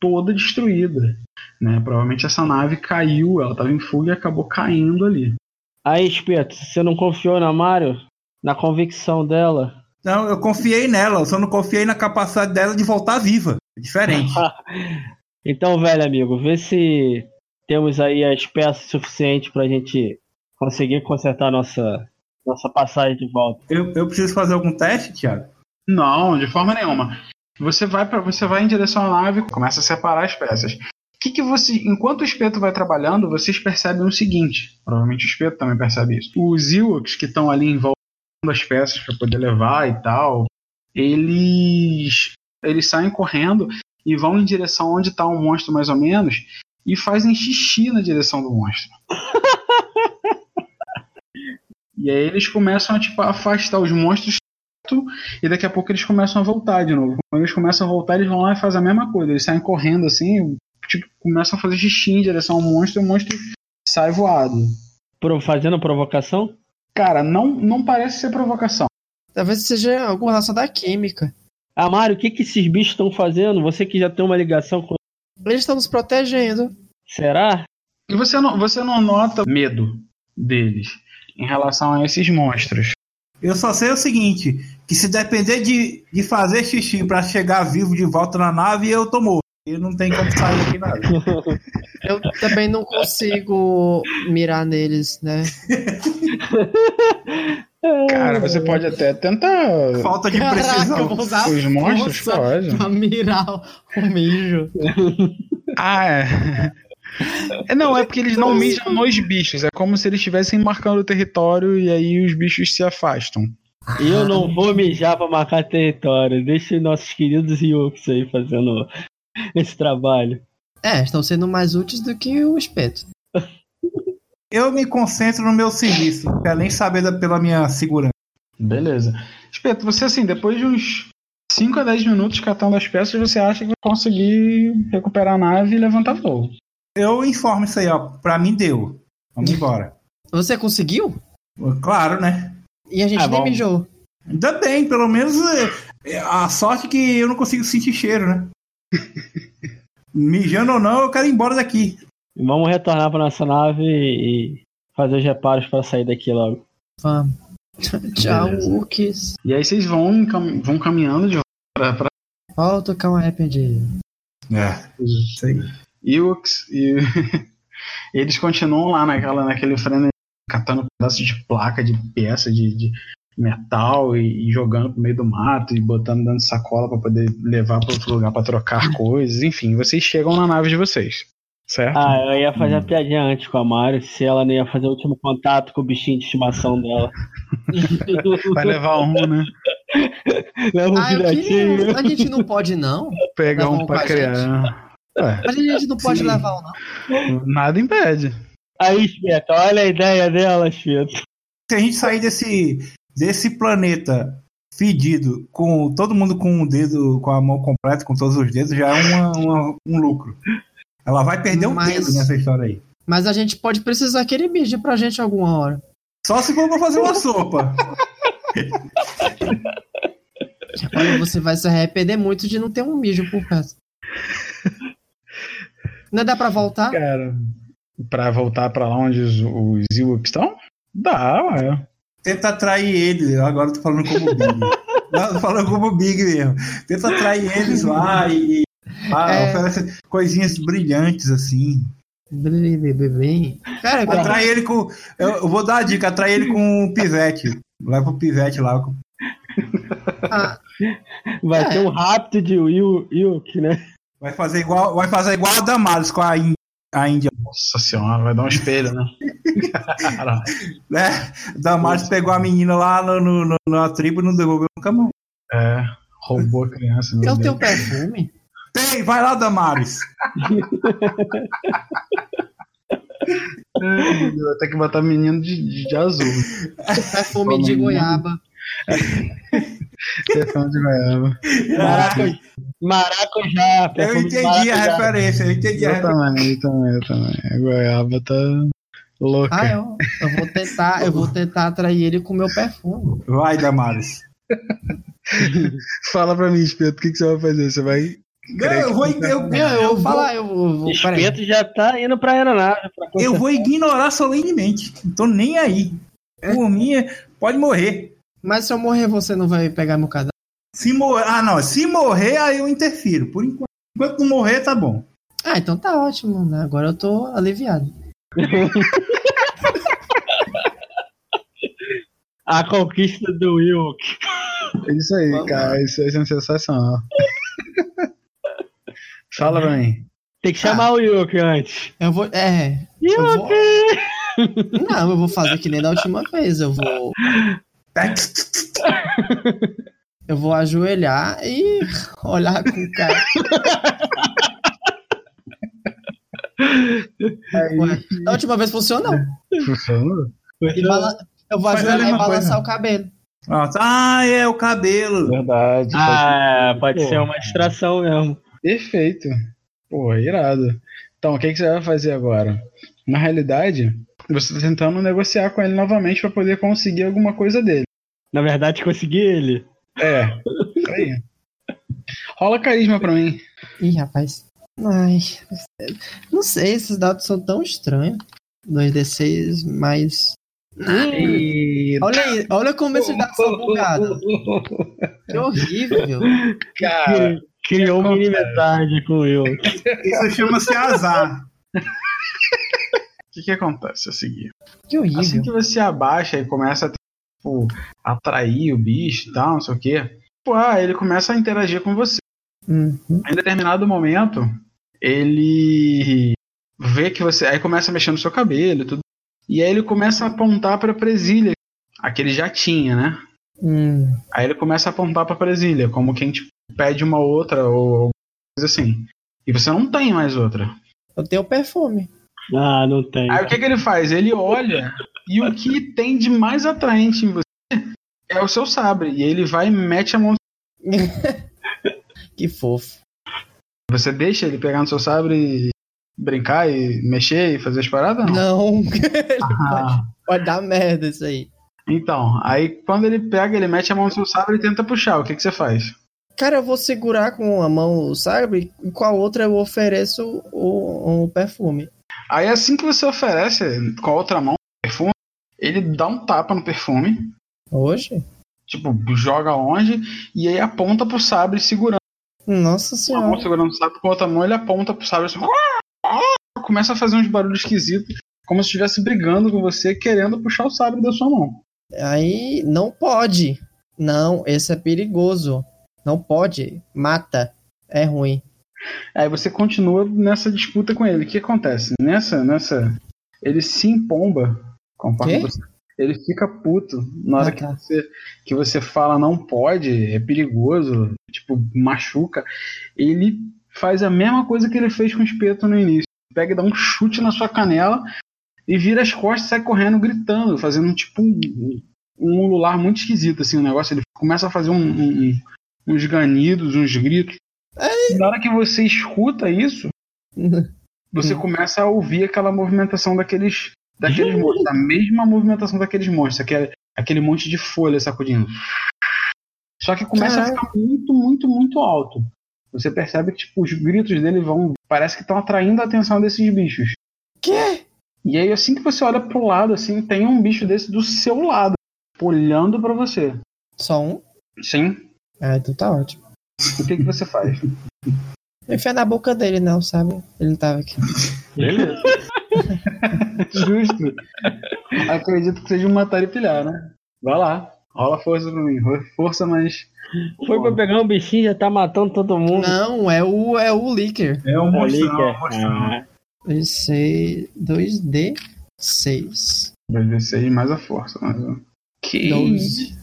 toda destruída. Né? Provavelmente essa nave caiu, ela estava em fuga e acabou caindo ali. Aí, Espeto, você não confiou na Mario? Na convicção dela? Não, eu confiei nela, eu só não confiei na capacidade dela de voltar viva. É diferente. Então, velho amigo, vê se temos aí as peças suficientes pra gente conseguir consertar nossa, nossa passagem de volta. Eu, eu preciso fazer algum teste, Thiago? Não, de forma nenhuma. Você vai para você vai em direção à nave, começa a separar as peças. O que, que você, enquanto o espeto vai trabalhando, vocês percebem o seguinte. Provavelmente o espeto também percebe isso. Os Ewoks que estão ali envolvendo as peças para poder levar e tal, eles eles saem correndo e vão em direção onde está um monstro mais ou menos e fazem xixi na direção do monstro. e aí eles começam a tipo afastar os monstros e daqui a pouco eles começam a voltar de novo. Quando eles começam a voltar, eles vão lá e fazem a mesma coisa. Eles saem correndo assim, tipo, começam a fazer xixi em direção ao monstro e o monstro sai voado. Pro- fazendo provocação? Cara, não, não parece ser provocação. Talvez seja alguma relação da química. Ah, Mário, o que, que esses bichos estão fazendo? Você que já tem uma ligação com. Eles estão nos protegendo. Será? E você não, você não nota medo deles em relação a esses monstros. Eu só sei o seguinte, que se depender de, de fazer xixi pra chegar vivo de volta na nave, eu tô morto. E não tem como sair aqui nada. Eu também não consigo mirar neles, né? Cara, você pode até tentar. Falta de Caraca, eu precisão. vou usar Os monstros pode. pra mirar o o mijo. Ah, é. É, Não, é porque eles não mijam nos bichos. É como se eles estivessem marcando o território e aí os bichos se afastam. Eu não vou mijar pra marcar território. Deixa nossos queridos Yokes aí fazendo esse trabalho. É, estão sendo mais úteis do que o espeto. Eu me concentro no meu serviço, quero nem saber pela minha segurança. Beleza. Espeto, você assim, depois de uns 5 a 10 minutos catando as peças, você acha que vai conseguir recuperar a nave e levantar voo. Eu informo isso aí, ó. Pra mim deu. Vamos embora. Você conseguiu? Claro, né? E a gente Ah, nem mijou. Ainda bem, pelo menos é, é, a sorte é que eu não consigo sentir cheiro, né? Mijando ou não, eu quero ir embora daqui. Vamos retornar pra nossa nave e fazer os reparos pra sair daqui logo. Vamos. Tchau. Wookies. E aí vocês vão, cam- vão caminhando de volta pra, Volta com arrependido. É, isso aí. Ewoks e eles continuam lá naquela, naquele freno catando pedaços de placa, de peça, de, de metal e, e jogando pro meio do mato e botando dentro de sacola pra poder levar para outro lugar pra trocar coisas. Enfim, vocês chegam na nave de vocês, certo? Ah, eu ia fazer a piadinha antes com a Mari, se ela não ia fazer o último contato com o bichinho de estimação dela. Vai levar um, né? Leva um Ah, queria... A gente não pode, não. Pegar um pra criar. Ué, Mas a gente não pode Sim. levar um, não. nada impede. Aí, Espeta, olha a ideia dela, Espeta. Se a gente sair desse, desse planeta fedido, com todo mundo com o dedo, com a mão completa, com todos os dedos, já é uma, uma, um lucro. Ela vai perder um Mas... dedo nessa história aí. Mas a gente pode precisar que ele mije pra gente alguma hora. Só se for pra fazer uma sopa. Olha, você vai se arrepender muito de não ter um mijo por perto. Não dá pra voltar? Cara, pra voltar pra lá onde os, os Ewoks estão? Dá, ué. Tenta atrair ele. Agora eu tô falando como Big. não, tô falando como Big mesmo. Tenta atrair eles lá e. Ah, é... oferece coisinhas brilhantes assim. Bem. Cara, atrai ele com. Eu, vou dar a dica, atrai ele com o pivete. Leva o pivete lá. Ah, vai é. ter um rápido de Wilk, né? Vai fazer igual, vai fazer igual a Damaris com a, a Índia. Nossa senhora, vai dar um espelho, né? né? Damaris pegou a menina lá no, no, no, na tribo e não devolveu nunca mais. É, roubou a criança. Eu tenho perfume? Tem, vai lá, Damares. Vai ter que botar menino de, de azul. Perfume de goiaba. Perfume de goiaba. Maracujá. Maracujá. Eu entendi a referência, eu entendi eu a Também, eu também, eu também. A goiaba tá louca. Ah, eu, eu vou tentar, eu vou tentar atrair ele com meu perfume. Vai, Damares. Fala pra mim, Espeto, o que, que você vai fazer? Você vai não, eu vou. Eu, eu, eu vou falar, eu vou. Espeto já tá indo pra aeronave. Pra eu vou ignorar solenemente. Não tô nem aí. É. Por mim, pode morrer. Mas se eu morrer, você não vai pegar meu cadáver? Se morrer. Ah, não. Se morrer, aí eu interfiro. Por enquanto, enquanto não morrer, tá bom. Ah, então tá ótimo, né? Agora eu tô aliviado. A conquista do Wilk. Isso aí, Vamos cara. Lá. Isso é sensacional. Fala pra mim. Tem que chamar ah, o Yuki antes. Eu vou. É. Yuki! Eu vou... Não, eu vou fazer que nem da última vez. Eu vou. Eu vou ajoelhar e olhar com o cara. Ué, da última vez funcionou. Funcionou? Eu vou ajoelhar e balançar coisa. o cabelo. Ah, é o cabelo. Verdade. Ah, pode, pode ser uma distração mesmo. Perfeito. Pô, irado. Então, o que, que você vai fazer agora? Na realidade, você está tentando negociar com ele novamente para poder conseguir alguma coisa dele. Na verdade, conseguir ele. É. Isso aí. Rola carisma pra mim. Ih, rapaz. Ai. Não sei, esses dados são tão estranhos. 2D6 mais. Ai, olha aí, olha como esses dados são bugados. Que horrível. Cara, Criou uma inimizade com eu. Isso chama-se azar. O que, que acontece a seguir? Que horrível. Assim que você abaixa e começa a tipo, atrair o bicho e tal, não sei o quê, tipo, ah, ele começa a interagir com você. Uhum. Em determinado momento, ele vê que você. Aí começa a mexer no seu cabelo e tudo. E aí ele começa a apontar para a presilha, a que ele já tinha, né? Hum. Aí ele começa a apontar para a presilha, como quem tipo, pede uma outra ou coisa assim. E você não tem mais outra. Eu tenho perfume. Ah, não tem. Aí o que, que ele faz? Ele olha e o que tem de mais atraente em você é o seu sabre. E ele vai e mete a mão. que fofo. Você deixa ele pegar no seu sabre e brincar e mexer e fazer as paradas? Não. não. Ah. Pode dar merda isso aí. Então, aí quando ele pega, ele mete a mão no seu sabre e tenta puxar. O que, que você faz? Cara, eu vou segurar com a mão o sabre e com a outra eu ofereço o, o perfume. Aí assim que você oferece com a outra mão o perfume, ele dá um tapa no perfume. Hoje? Tipo, joga longe e aí aponta pro sabre segurando. Nossa senhora. Com a mão segurando o sabre, com a outra mão ele aponta pro sabre assim. Começa a fazer uns barulhos esquisitos, como se estivesse brigando com você, querendo puxar o sabre da sua mão. Aí não pode. Não, esse é perigoso. Não pode. Mata. É ruim. Aí você continua nessa disputa com ele. O que acontece? Nessa, nessa. Ele se empomba. Conforme você, ele fica puto na hora ah, tá. que, você, que você fala não pode, é perigoso, tipo, machuca. Ele faz a mesma coisa que ele fez com o espeto no início. Pega e dá um chute na sua canela e vira as costas e sai correndo gritando, fazendo tipo um, um ulular muito esquisito, assim, o negócio. Ele começa a fazer um, um, uns ganidos, uns gritos. Na hora que você escuta isso, você começa a ouvir aquela movimentação daqueles, daqueles monstros, a mesma movimentação daqueles monstros, aquele, aquele monte de folha sacudindo. Só que começa Caraca. a ficar muito, muito, muito alto. Você percebe que tipo, os gritos dele vão. Parece que estão atraindo a atenção desses bichos. Quê? E aí, assim que você olha pro lado, assim, tem um bicho desse do seu lado, olhando para você. Só um? Sim. Ah, então tá ótimo. O que, que você faz? Enfia na boca dele, não, sabe? Ele não tava aqui. Beleza. Justo. Acredito que seja um matar e pilhar, né? Vai lá. Rola força pra mim. Força, mas. Foi pra pegar um bichinho já tá matando todo mundo. Não, é o, é o Licker. É o monstrão. Ah. 2D6. 2D6 mais a força. Mais um. Que 12.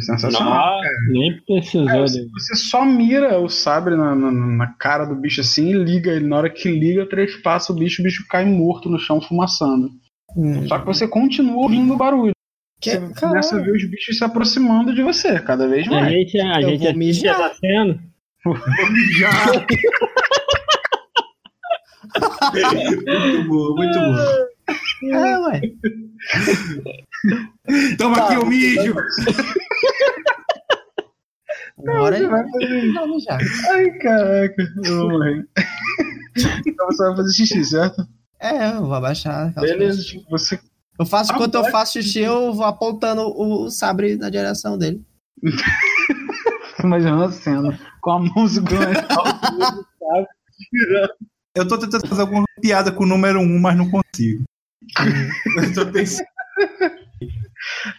sensacional. Não, nem precisou. É, você, você, só mira o sabre na, na, na, cara do bicho assim e liga ele. Na hora que liga, trespassa o bicho, o bicho cai morto no chão, fumaçando. Hum. Só que você continua ouvindo o barulho. Que, você caralho. começa a ver os bichos se aproximando de você, cada vez mais. A gente, a Eu gente vou mijar. tá sendo. Vou mijar. muito bom, muito bom. É, ué. Toma tá. aqui o mijo. Agora ele vai mijar. Ai, caraca. Então você vai fazer xixi, certo? É, eu vou abaixar. Beleza, tipo, você. Eu faço, enquanto eu faço xixi, eu vou apontando o sabre na direção dele. Imaginando a cena, com a mão segurando sabe? Eu tô tentando fazer alguma piada com o número 1, um, mas não consigo. eu tô pensando.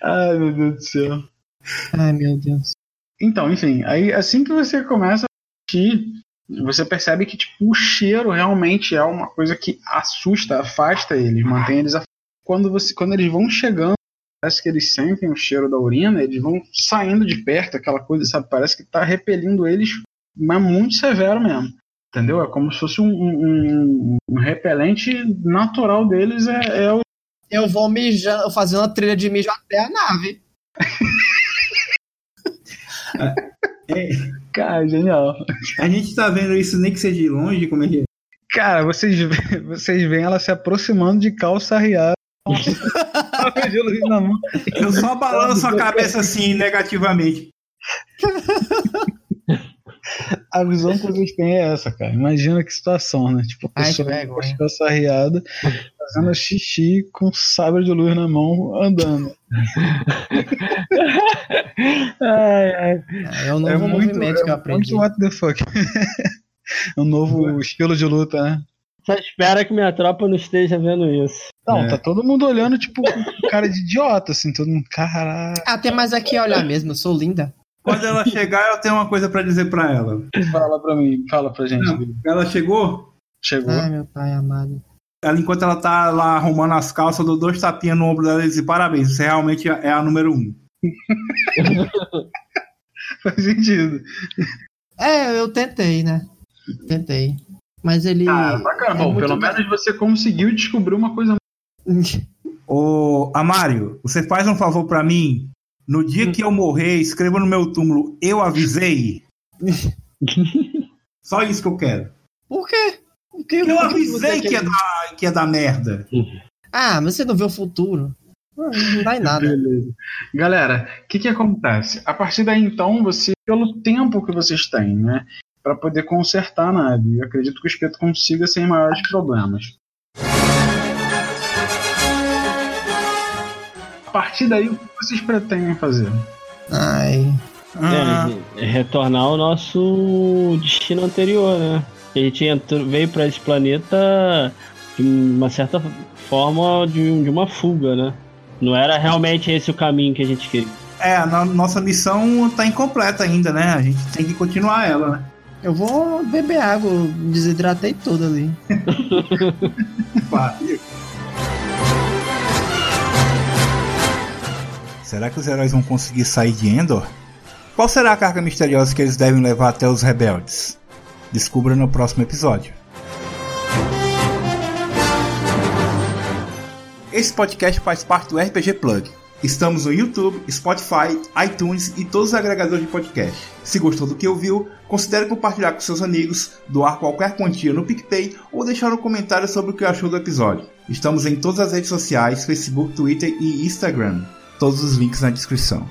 Ai, meu Deus do céu. Ai, meu Deus. Então, enfim, aí assim que você começa a assistir, você percebe que tipo, o cheiro realmente é uma coisa que assusta, afasta eles, mantém eles afastados. Quando, você, quando eles vão chegando, parece que eles sentem o cheiro da urina, eles vão saindo de perto, aquela coisa, sabe? Parece que tá repelindo eles, mas muito severo mesmo. Entendeu? É como se fosse um, um, um repelente natural deles, é, é o. Eu vou mijar, fazer uma trilha de mijo até a nave. é, cara, genial. A gente tá vendo isso nem que seja de longe, como é que é? Cara, vocês, vocês veem ela se aproximando de calça riada. Eu só balanço a cabeça assim, negativamente. a visão que vocês têm é essa, cara. Imagina que situação, né? Tipo, a pessoa Ai, com a riada, fazendo xixi com sabre de luz na mão, andando. ai, ai. É um novo é movimento muito, que eu aprendi. Muito what the fuck. é um novo estilo de luta, né? Só espera que minha tropa não esteja vendo isso. Não, é. tá todo mundo olhando, tipo, cara de idiota, assim, todo mundo, caralho. Até mais aqui olhar mesmo, eu sou linda. Quando ela chegar, eu tenho uma coisa para dizer para ela. Fala pra mim, fala pra gente. Não, ela chegou? Chegou. Ai, meu pai amado. Ela, enquanto ela tá lá arrumando as calças, eu dou dois tapinhas no ombro dela e diz: parabéns, você realmente é a número um. Faz sentido. É, eu tentei, né? Tentei. Mas ele. Ah, bacana. É Bom, pelo menos você conseguiu descobrir uma coisa. Ô, Amário, você faz um favor para mim? No dia que eu morrer, escreva no meu túmulo, eu avisei. Só isso que eu quero. Por quê? Porque eu avisei que ia, dar, que ia dar merda. Ah, mas você não vê o futuro. Não dá em nada. Beleza. Galera, o que, que acontece? A partir daí, então, você, pelo tempo que vocês têm, né? para poder consertar a nave. Eu acredito que o espeto consiga sem maiores problemas. A partir daí, o que vocês pretendem fazer? Ai. Ah. É, retornar ao nosso destino anterior, né? A gente entrou, veio para esse planeta de uma certa forma de, de uma fuga, né? Não era realmente esse o caminho que a gente queria. É, a nossa missão tá incompleta ainda, né? A gente tem que continuar ela, né? Eu vou beber água, desidratei tudo ali. Será que os heróis vão conseguir sair de Endor? Qual será a carga misteriosa que eles devem levar até os rebeldes? Descubra no próximo episódio. Esse podcast faz parte do RPG Plug, Estamos no YouTube, Spotify, iTunes e todos os agregadores de podcast. Se gostou do que ouviu, considere compartilhar com seus amigos, doar qualquer quantia no PicPay ou deixar um comentário sobre o que achou do episódio. Estamos em todas as redes sociais, Facebook, Twitter e Instagram. Todos os links na descrição.